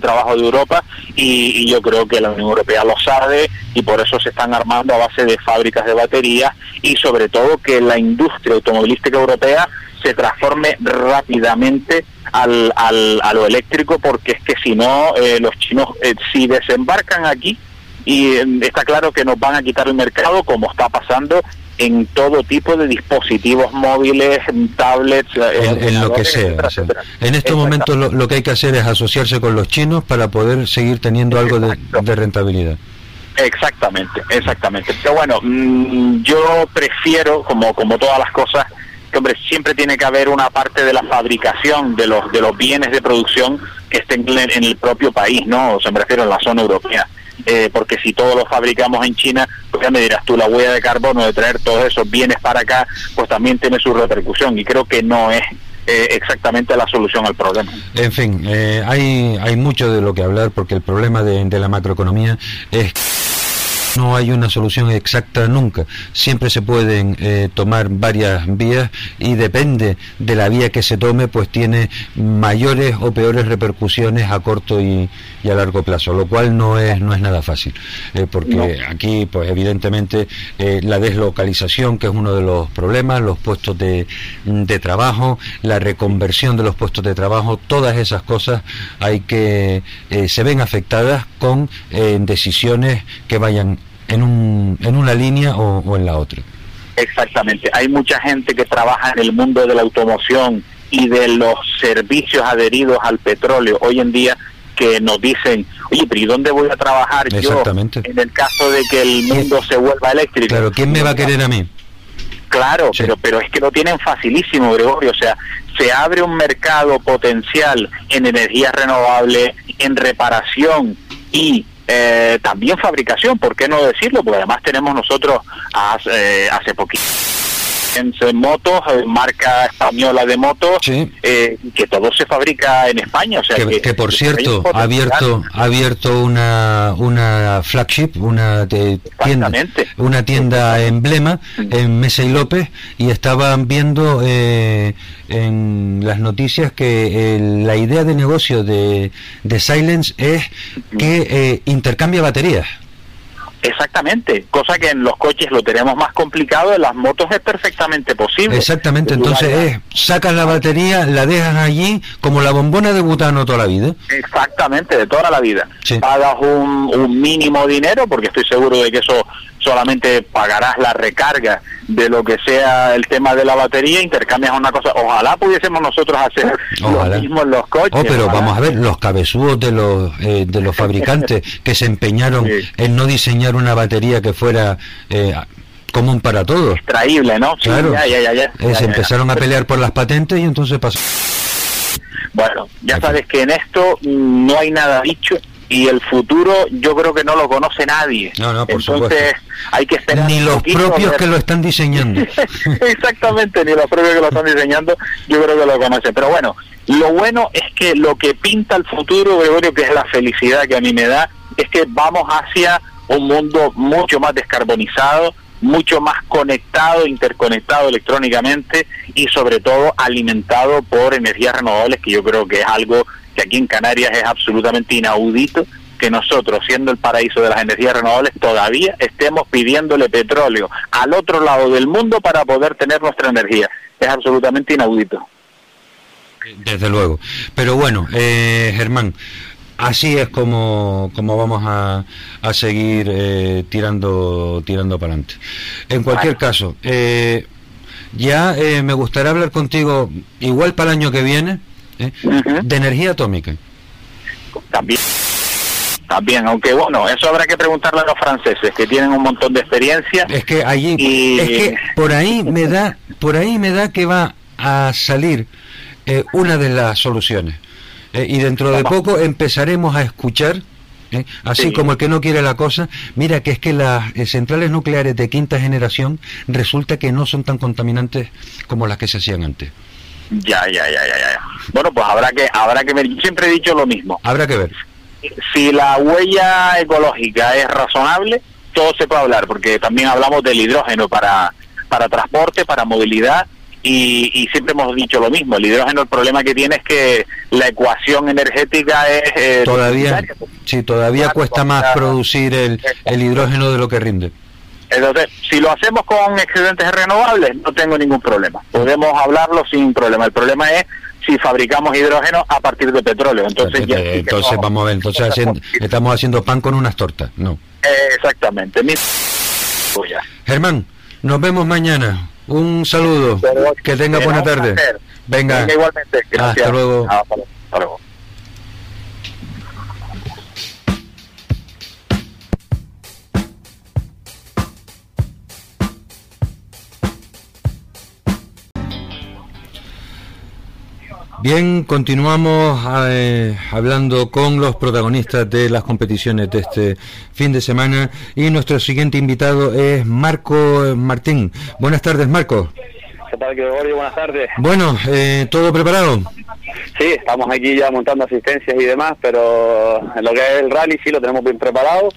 trabajo de Europa y, yo creo que la Unión Europea lo sabe y por eso se están armando a base de fábricas de baterías y sobre todo que la industria automovilística europea se transforme rápidamente al, al, a lo eléctrico porque es que si no eh, los chinos eh, si desembarcan aquí y eh, está claro que nos van a quitar el mercado como está pasando en todo tipo de dispositivos móviles, tablets, en, en lo que sea. en estos momentos lo, que hay que hacer es asociarse con los chinos para poder seguir teniendo algo de, rentabilidad. Exactamente, exactamente. Pero bueno, mm, yo prefiero, como, como todas las cosas, que hombre, siempre tiene que haber una parte de la fabricación de los, de los bienes de producción que estén en el propio país, ¿no? O sea, me refiero en la zona europea. Eh, porque si todos lo fabricamos en China, pues ya me dirás tú, la huella de carbono de traer todos esos bienes para acá, pues también tiene su repercusión y creo que no es eh, exactamente la solución al problema. En fin, eh, hay, hay mucho de lo que hablar porque el problema de, de la macroeconomía es no hay una solución exacta nunca. Siempre se pueden eh, tomar varias vías y depende de la vía que se tome, pues tiene mayores o peores repercusiones a corto y, a largo plazo, lo cual no es no es nada fácil, eh, porque aquí, pues evidentemente eh, la deslocalización, que es uno de los problemas, los puestos de, de trabajo, la reconversión de los puestos de trabajo, todas esas cosas hay que se ven afectadas con decisiones que vayan en, un, en una línea o, en la otra. Exactamente. Hay mucha gente que trabaja en el mundo de la automoción y de los servicios adheridos al petróleo hoy en día que nos dicen, oye, pero ¿y dónde voy a trabajar yo en el caso de que el mundo se vuelva eléctrico? Claro, ¿quién me va a querer a mí? Claro, pero, pero es que lo tienen facilísimo, Gregorio. O sea, se abre un mercado potencial en energías renovables, en reparación y eh, también fabricación, ¿por qué no decirlo? Porque además tenemos nosotros hace, eh, hace poquito en motos, eh, marca española de motos, eh, que todo se fabrica en España. O sea, que, por cierto, ha abierto, ha abierto una, una flagship, una tienda, una tienda emblema en Mesa y López, y estaban viendo eh, en las noticias que la idea de negocio de, de Silence es que intercambia baterías. Exactamente, cosa que en los coches lo tenemos más complicado, en las motos es perfectamente posible. Exactamente, entonces es, sacas la batería, la dejas allí como la bombona de butano toda la vida. Exactamente, de toda la vida. Pagas un, un mínimo dinero, porque estoy seguro de que eso solamente pagarás la recarga de lo que sea el tema de la batería, intercambias una cosa. Ojalá pudiésemos nosotros hacer lo mismo en los coches. Oh, pero vamos a ver, los cabezudos de los, eh, de los fabricantes que se empeñaron en no diseñar una batería que fuera... Eh, común para todos. Extraíble, ¿no? claro. Ya, ya, ya, eh, se empezaron a pelear por las patentes y entonces pasó. Bueno, ya sabes que en esto no hay nada dicho y el futuro yo creo que no lo conoce nadie. No, no, por Entonces hay que esperar. Ni los propios que lo están diseñando. Exactamente, ni los propios que lo están diseñando yo creo que lo conocen. Pero bueno, lo bueno es que lo que pinta el futuro, Gregorio, que es la felicidad que a mí me da, es que vamos hacia un mundo mucho más descarbonizado, mucho más conectado, interconectado electrónicamente y sobre todo alimentado por energías renovables, que yo creo que es algo que aquí en Canarias es absolutamente inaudito que nosotros, siendo el paraíso de las energías renovables, todavía estemos pidiéndole petróleo al otro lado del mundo para poder tener nuestra energía. Es absolutamente inaudito. Desde luego. Pero bueno, eh, Germán, así es como, como vamos a, a seguir eh, tirando, tirando para adelante. En cualquier caso, eh, ya eh, me gustaría hablar contigo igual para el año que viene ¿eh? de energía atómica. También. También, aunque bueno, eso habrá que preguntarle a los franceses que tienen un montón de experiencia. Es que allí, es que por ahí me da, por ahí me da que va a salir eh, una de las soluciones. Eh, y dentro de poco empezaremos a escuchar Así como el que no quiere la cosa, mira que es que las centrales nucleares de quinta generación resulta que no son tan contaminantes como las que se hacían antes. Ya, ya, ya, ya, ya. Bueno, pues habrá que habrá que ver. Yo siempre he dicho lo mismo. Habrá que ver. Si la huella ecológica es razonable, todo se puede hablar, porque también hablamos del hidrógeno para para transporte, para movilidad y, siempre hemos dicho lo mismo. El hidrógeno, el problema que tiene es que la ecuación energética es eh, todavía, sí, todavía cuesta más producir el, el hidrógeno de lo que rinde. Entonces, si lo hacemos con excedentes renovables, no tengo ningún problema. Podemos hablarlo sin problema. El problema es si fabricamos hidrógeno a partir de petróleo. Entonces, entonces vamos a ver, entonces estamos haciendo pan con unas tortas, ¿no? exactamente. Germán, nos vemos mañana. Un saludo. que tenga buena tarde. Venga. igualmente. Gracias. Hasta luego. Hasta luego. Bien, continuamos eh, hablando con los protagonistas de las competiciones de este fin de semana y nuestro siguiente invitado es Marco Martín. Buenas tardes, Marco. ¿Qué tal, Gregorio? Buenas tardes. Bueno, eh, ¿todo preparado? Sí, estamos aquí ya montando asistencias y demás, pero en lo que es el rally sí lo tenemos bien preparado.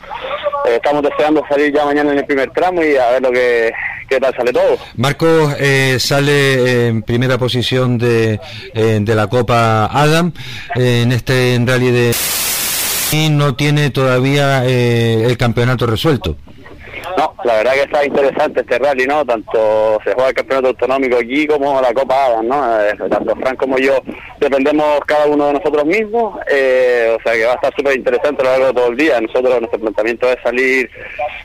Eh, estamos deseando salir ya mañana en el primer tramo y a ver lo que qué tal sale todo. Marcos eh, sale en primera posición de, eh, de la Copa Adam eh, en este rally de y no tiene todavía eh, el campeonato resuelto. No, la verdad que está interesante este rally, ¿no? Tanto se juega el campeonato autonómico aquí como la Copa Adam, ¿no? Eh, tanto Fran como yo dependemos cada uno de nosotros mismos, eh, o sea que va a estar súper interesante a lo largo de todo el día. Nosotros, nuestro planteamiento es salir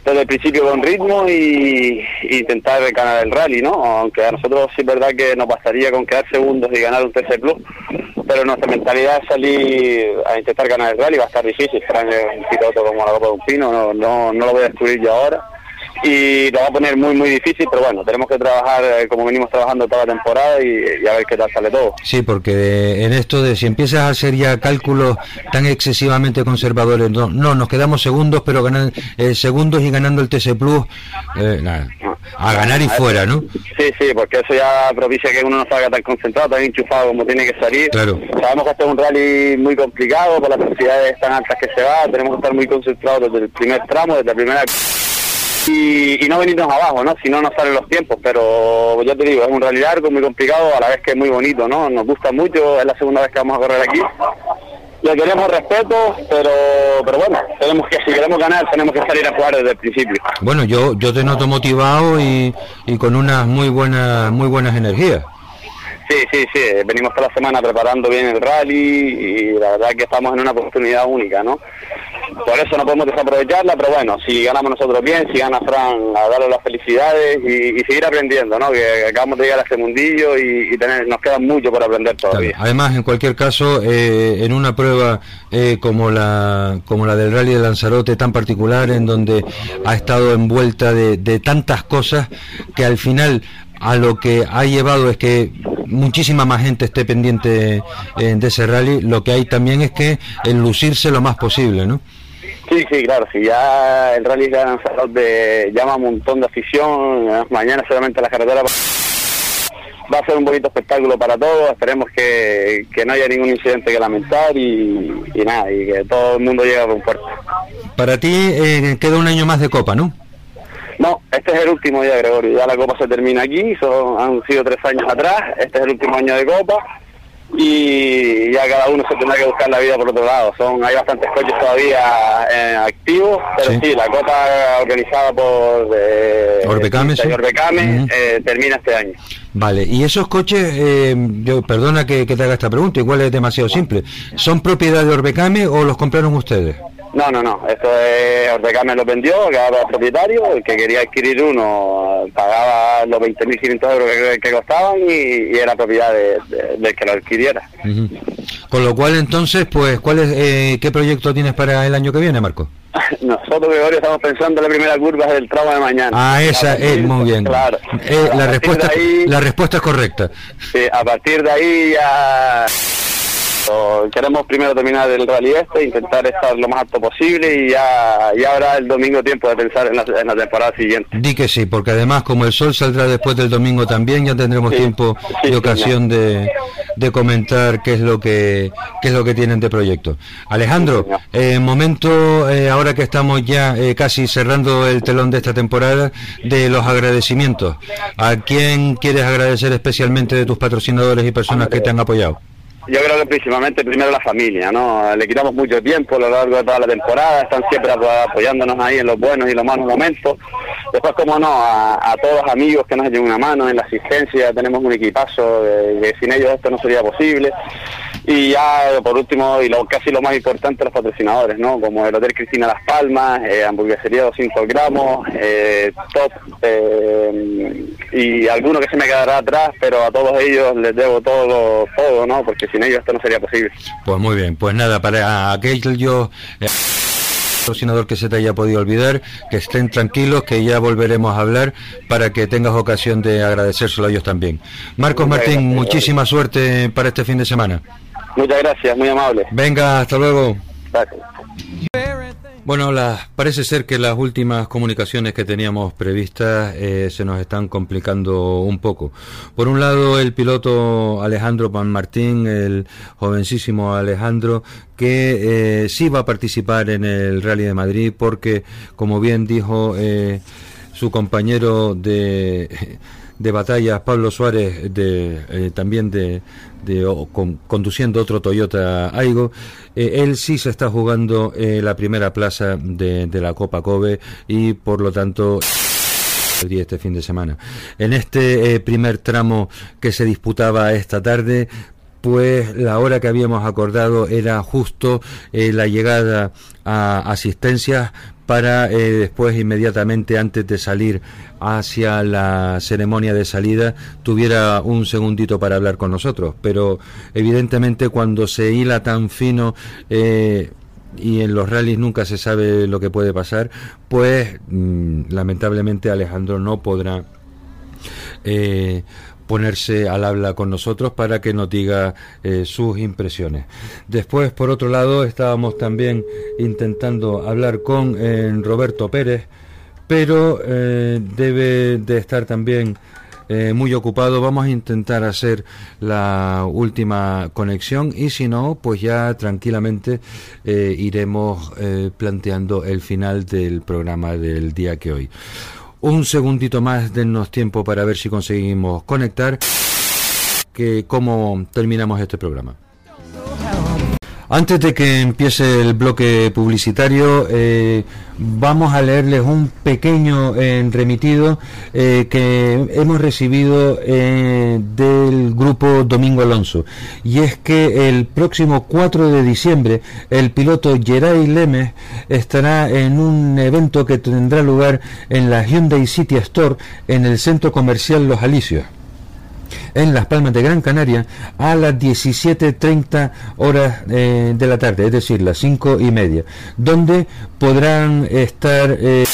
desde el principio con ritmo y, y intentar ganar el rally, ¿no? Aunque a nosotros sí es verdad que nos bastaría con quedar segundos y ganar un tercer plus, pero nuestra mentalidad es salir a intentar ganar el rally, va a estar difícil. Fran un piloto como la Copa de un Pino, no, no, no lo voy a descubrir yo ahora y lo va a poner muy muy difícil, pero bueno, tenemos que trabajar eh, como venimos trabajando toda la temporada y, y a ver qué tal sale todo. Sí, porque en esto de si empiezas a hacer ya cálculos tan excesivamente conservadores, no, no nos quedamos segundos, pero ganan, eh, segundos y ganando el TC Plus, eh, nada, a ganar y fuera, ¿no? Sí, sí, porque eso ya propicia que uno no salga tan concentrado, tan enchufado como tiene que salir. Claro. Sabemos que este es un rally muy complicado por las velocidades tan altas que se va, tenemos que estar muy concentrados desde el primer tramo, desde la primera y, y no venirnos abajo, ¿no? Si no nos salen los tiempos, pero ya te digo, es un rally largo, muy complicado, a la vez que es muy bonito, ¿no? Nos gusta mucho, es la segunda vez que vamos a correr aquí. Le queremos respeto, pero pero bueno, tenemos que si queremos ganar tenemos que salir a jugar desde el principio. Bueno, yo yo te noto motivado y, y con unas muy buenas muy buenas energías. Sí, sí, sí, venimos toda la semana preparando bien el rally y la verdad que estamos en una oportunidad única, ¿no? Por eso no podemos desaprovecharla, pero bueno, si ganamos nosotros bien, si gana Fran, a darle las felicidades y, y seguir aprendiendo, ¿no? Que acabamos de llegar a este mundillo y, y tener, nos queda mucho por aprender todavía. Claro. Además, en cualquier caso, eh, en una prueba eh, como la como la del Rally de Lanzarote tan particular, en donde ha estado envuelta de, de tantas cosas que al final a lo que ha llevado es que muchísima más gente esté pendiente eh, de ese rally, lo que hay también es que el lucirse lo más posible, ¿no? Sí, sí, claro, si ya el rally de Lanzarote llama a un montón de afición, mañana solamente la carretera va a ser un bonito espectáculo para todos, esperemos que, que no haya ningún incidente que lamentar y, y nada, y que todo el mundo llegue a un puerto. Para ti eh, queda un año más de copa, ¿no? No, este es el último día, Gregorio. Ya la Copa se termina aquí, son, han sido tres años atrás. Este es el último año de Copa y ya cada uno se tendrá que buscar la vida por otro lado. Son Hay bastantes coches todavía eh, activos, pero sí. Sí. la Copa organizada por eh, Orbecame, sí. Orbecame, Ujú. eh, termina este año. Vale, y esos coches, eh, yo perdona que, que te haga esta pregunta, igual es demasiado simple, ¿son propiedad de Orbecame o los compraron ustedes? No, no, no. Esto es Orbecame lo vendió, que era el propietario, el que quería adquirir uno pagaba los 20.500 euros que, que costaban y, y era propiedad de- de- del que lo adquiriera. Con lo cual entonces, pues, ¿cuál es, eh, ¿qué proyecto tienes para el año que viene, Marco? Nosotros, Gregorio, estamos pensando en la primera curva del tramo de mañana. Ah, esa es partir- muy bien. Claro. Eh, la, respuesta, ahí- la respuesta es correcta. Sí, a partir de ahí ya queremos primero terminar el rally este, intentar estar lo más alto posible y ya, ya habrá el domingo tiempo de pensar en la, en la temporada siguiente. Di que sí, porque además como el sol saldrá después del domingo también, ya tendremos Sí, tiempo sí, y sí, ocasión de, de comentar qué es lo que qué es lo que tienen de proyecto. Alejandro, eh, momento eh, ahora que estamos ya eh, casi cerrando el telón de esta temporada de los agradecimientos. ¿A quién quieres agradecer especialmente de tus patrocinadores y personas que te han apoyado? Yo creo que principalmente primero la familia, ¿no? Le quitamos mucho tiempo a lo largo de toda la temporada, están siempre apo- apoyándonos ahí en los buenos y los malos momentos. Después, como no, a, todos los amigos que nos echan una mano en la asistencia, tenemos un equipazo, sin ellos esto no sería posible. Y ya, por último, y lo, casi lo más importante, los patrocinadores, ¿no? Como el Hotel Cristina Las Palmas, eh, Hamburguesería 200 gramos, eh, Top, eh, y alguno que se me quedará atrás, pero a todos ellos les debo todo, todo, ¿no? Porque sin ellos esto no sería posible. Pues muy bien, pues nada, para aquellos eh, patrocinador que se te haya podido olvidar, que estén tranquilos, que ya volveremos a hablar para que tengas ocasión de agradecérselo a ellos también. Marcos Martín, muchísima suerte para este fin de semana. Muchas gracias, muy amable. Venga, hasta luego. Bueno, parece ser que las últimas comunicaciones que teníamos previstas eh, se nos están complicando un poco. Por un lado, el piloto Alejandro Pan Martín, el jovencísimo Alejandro, que eh, sí va a participar en el Rally de Madrid porque, como bien dijo eh, su compañero de de batallas Pablo Suárez de, eh, también de, conduciendo otro Toyota Aigo eh, él sí se está jugando eh, la primera plaza de, la Copa Kobe y por lo tanto este fin de semana. En este primer tramo que se disputaba esta tarde pues la hora que habíamos acordado era justo la llegada a asistencias para eh, después inmediatamente antes de salir hacia la ceremonia de salida tuviera un segundito para hablar con nosotros. Pero evidentemente cuando se hila tan fino eh, y en los rallies nunca se sabe lo que puede pasar pues mm, lamentablemente Alejandro no podrá eh, ponerse al habla con nosotros para que nos diga eh, sus impresiones. Después, por otro lado, estábamos también intentando hablar con eh, Roberto Pérez, pero eh, debe de estar también muy ocupado. Vamos a intentar hacer la última conexión y si no, pues ya tranquilamente iremos planteando el final del programa del día que hoy. Un segundito más, dennos tiempo para ver si conseguimos conectar, que cómo terminamos este programa. Antes de que empiece el bloque publicitario, eh, vamos a leerles un pequeño eh, remitido eh, que hemos recibido del grupo Domingo Alonso. Y es que el próximo 4 de diciembre el piloto Geray Lemes estará en un evento que tendrá lugar en la Hyundai City Store en el centro comercial Los Alicios en Las Palmas de Gran Canaria a las 17.30 horas eh, de la tarde, es decir, las 5 y media, donde podrán estar... Eh,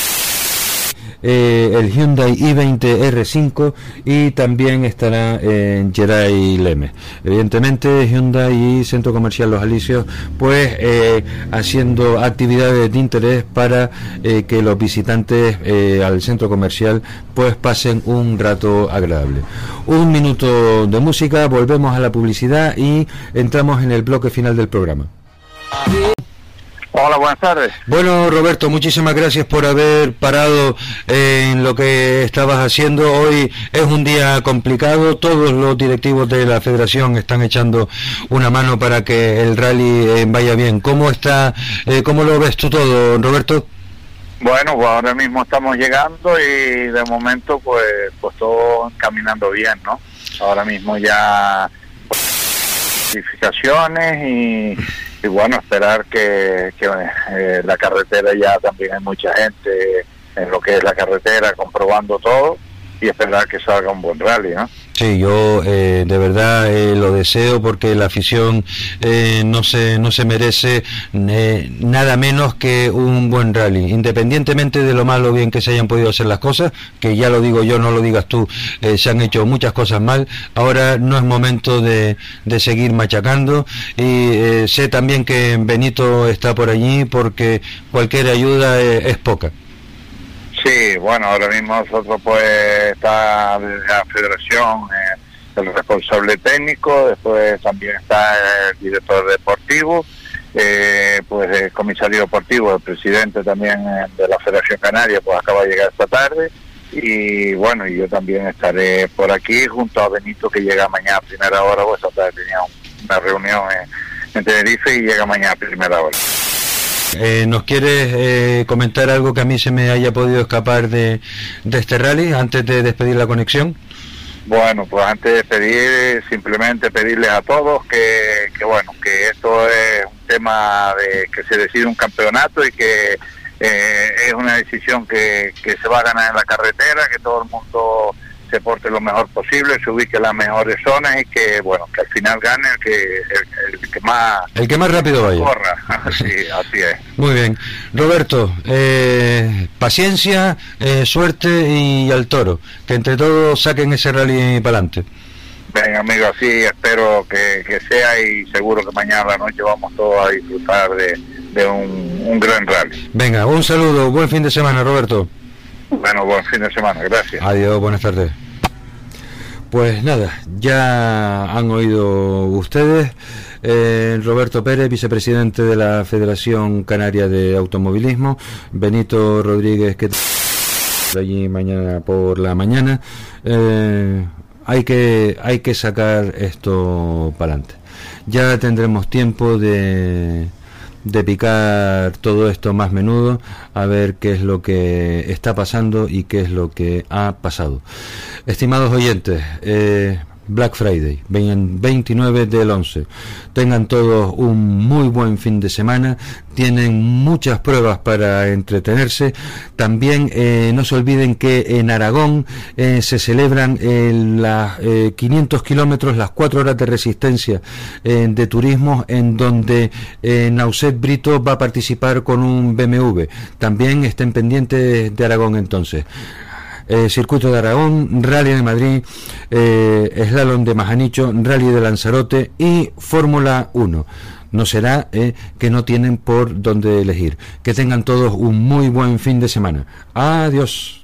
eh, el Hyundai i20 R5 y también estará en Geray Leme. Evidentemente Hyundai y Centro Comercial Los Alicios pues eh, haciendo actividades de interés para eh, que los visitantes al centro comercial pues pasen un rato agradable. Un minuto de música, volvemos a la publicidad y entramos en el bloque final del programa. Hola, buenas tardes. Bueno, Roberto, muchísimas gracias por haber parado en lo que estabas haciendo. Hoy es un día complicado. Todos los directivos de la federación están echando una mano para que el rally eh, vaya bien. ¿Cómo está, eh, cómo lo ves tú todo, Roberto? Bueno, pues ahora mismo estamos llegando y de momento pues, pues todo caminando bien, ¿no? Ahora mismo ya modificaciones y y bueno, esperar que, eh, la carretera ya también hay mucha gente en lo que es la carretera comprobando todo y esperar que salga un buen rally, ¿no? Sí, yo eh, de verdad eh, lo deseo porque la afición eh, no se no se merece nada menos que un buen rally, independientemente de lo malo bien que se hayan podido hacer las cosas, que ya lo digo yo, no lo digas tú, se han hecho muchas cosas mal. Ahora no es momento de, de seguir machacando y sé también que Benito está por allí porque cualquier ayuda es poca. Sí, bueno, ahora mismo nosotros pues está la federación, eh, el responsable técnico, después también está el director deportivo, eh, pues el comisario deportivo, el presidente también eh, de la Federación Canaria, pues acaba de llegar esta tarde y bueno, y yo también estaré por aquí junto a Benito que llega mañana a primera hora, pues tenía una reunión en, en Tenerife y llega mañana a primera hora. Eh, ¿Nos quieres eh, comentar algo que a mí se me haya podido escapar de, este rally antes de despedir la conexión? Bueno, pues antes de pedir, simplemente pedirles a todos que, que bueno, que esto es un tema de que se decide un campeonato y que eh, es una decisión que, que se va a ganar en la carretera, que todo el mundo se porte lo mejor posible, se ubique en las mejores zonas y que, bueno, que al final gane el que, el, que más... El que más rápido vaya. Corra, así, así es. Muy bien. Roberto, eh, paciencia, eh, suerte y al toro. Que entre todos saquen ese rally para adelante. Venga, amigo, así espero que, sea y seguro que mañana a la noche vamos todos a disfrutar de, un, un gran rally. Venga, un saludo, buen fin de semana, Roberto. Bueno, buen fin de semana, gracias. Adiós, buenas tardes. Pues nada, ya han oído ustedes. Eh, Roberto Pérez, vicepresidente de la Federación Canaria de Automovilismo, Benito Rodríguez, que allí mañana por la mañana. Eh, hay que hay que sacar esto para adelante. Ya tendremos tiempo de de picar todo esto más menudo, a ver qué es lo que está pasando y qué es lo que ha pasado. Estimados oyentes, eh, Black Friday, 29 del 11. Tengan todos un muy buen fin de semana, tienen muchas pruebas para entretenerse. También eh, no se olviden que en Aragón eh, se celebran las 500 kilómetros, las 4 horas de resistencia de turismo, en donde Nauset Brito va a participar con un BMW. También estén pendientes de Aragón entonces. Eh, Circuito de Aragón, Rally de Madrid, eh, Slalom de Majanicho, Rally de Lanzarote y Fórmula 1 no será eh, que no tienen por dónde elegir. Que tengan todos un muy buen fin de semana. Adiós.